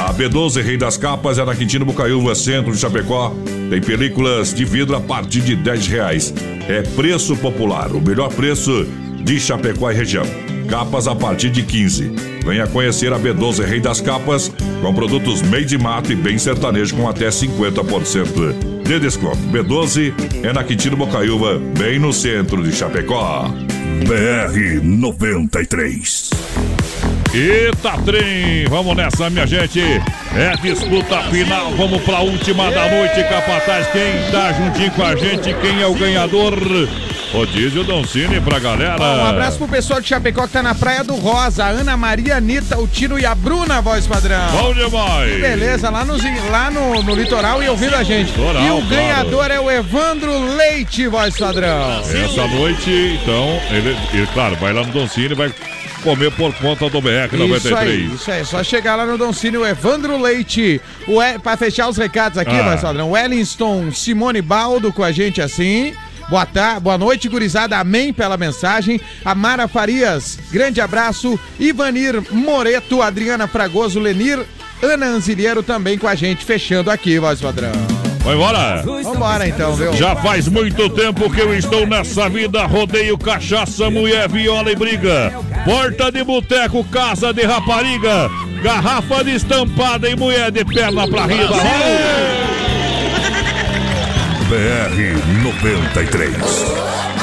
A B12 Rei das Capas é na Quintino Bucaiúva, centro de Chapecó. Tem películas de vidro a partir de 10 reais. É preço popular, o melhor preço de Chapecó e região. Capas a partir de 15. Venha conhecer a B12 Rei das Capas, com produtos made in mato e bem sertanejo com até 50% de desconto. B12 é na Quintino Bocaiúva, bem no centro de Chapecó. BR 93. Eita trem, vamos nessa minha gente. É disputa final, vamos pra última da noite, capataz. Quem tá juntinho com a gente, quem é o ganhador? Rodízio Doncini pra galera. Um abraço pro pessoal de Chapecó que tá na Praia do Rosa. Ana Maria, Anitta, o Tiro e a Bruna, voz padrão. Bom demais. Que beleza, lá, nos, lá no, no litoral e ouvindo a gente. Litoral, e o claro. ganhador é o Evandro Leite, voz padrão. Essa noite, então, ele, ele, claro, vai lá no Doncini, vai comer por conta do BR 93. Isso aí, isso aí. Só chegar lá no Doncini, o Evandro Leite. O e... Pra fechar os recados aqui, Ah. voz padrão. Wellington Simone Baldo com a gente assim. Boa tarde, boa noite, gurizada. Amém pela mensagem. Amara Farias, grande abraço. Ivanir Moreto, Adriana Fragoso, Lenir, Ana Anzilheiro também com a gente, fechando aqui, voz padrão. Vai embora? Vambora então, viu? Já faz muito tempo que eu estou nessa vida, rodeio cachaça, mulher, viola e briga. Porta de boteco, casa de rapariga. Garrafa de estampada e mulher de perna pra riba. BR 93.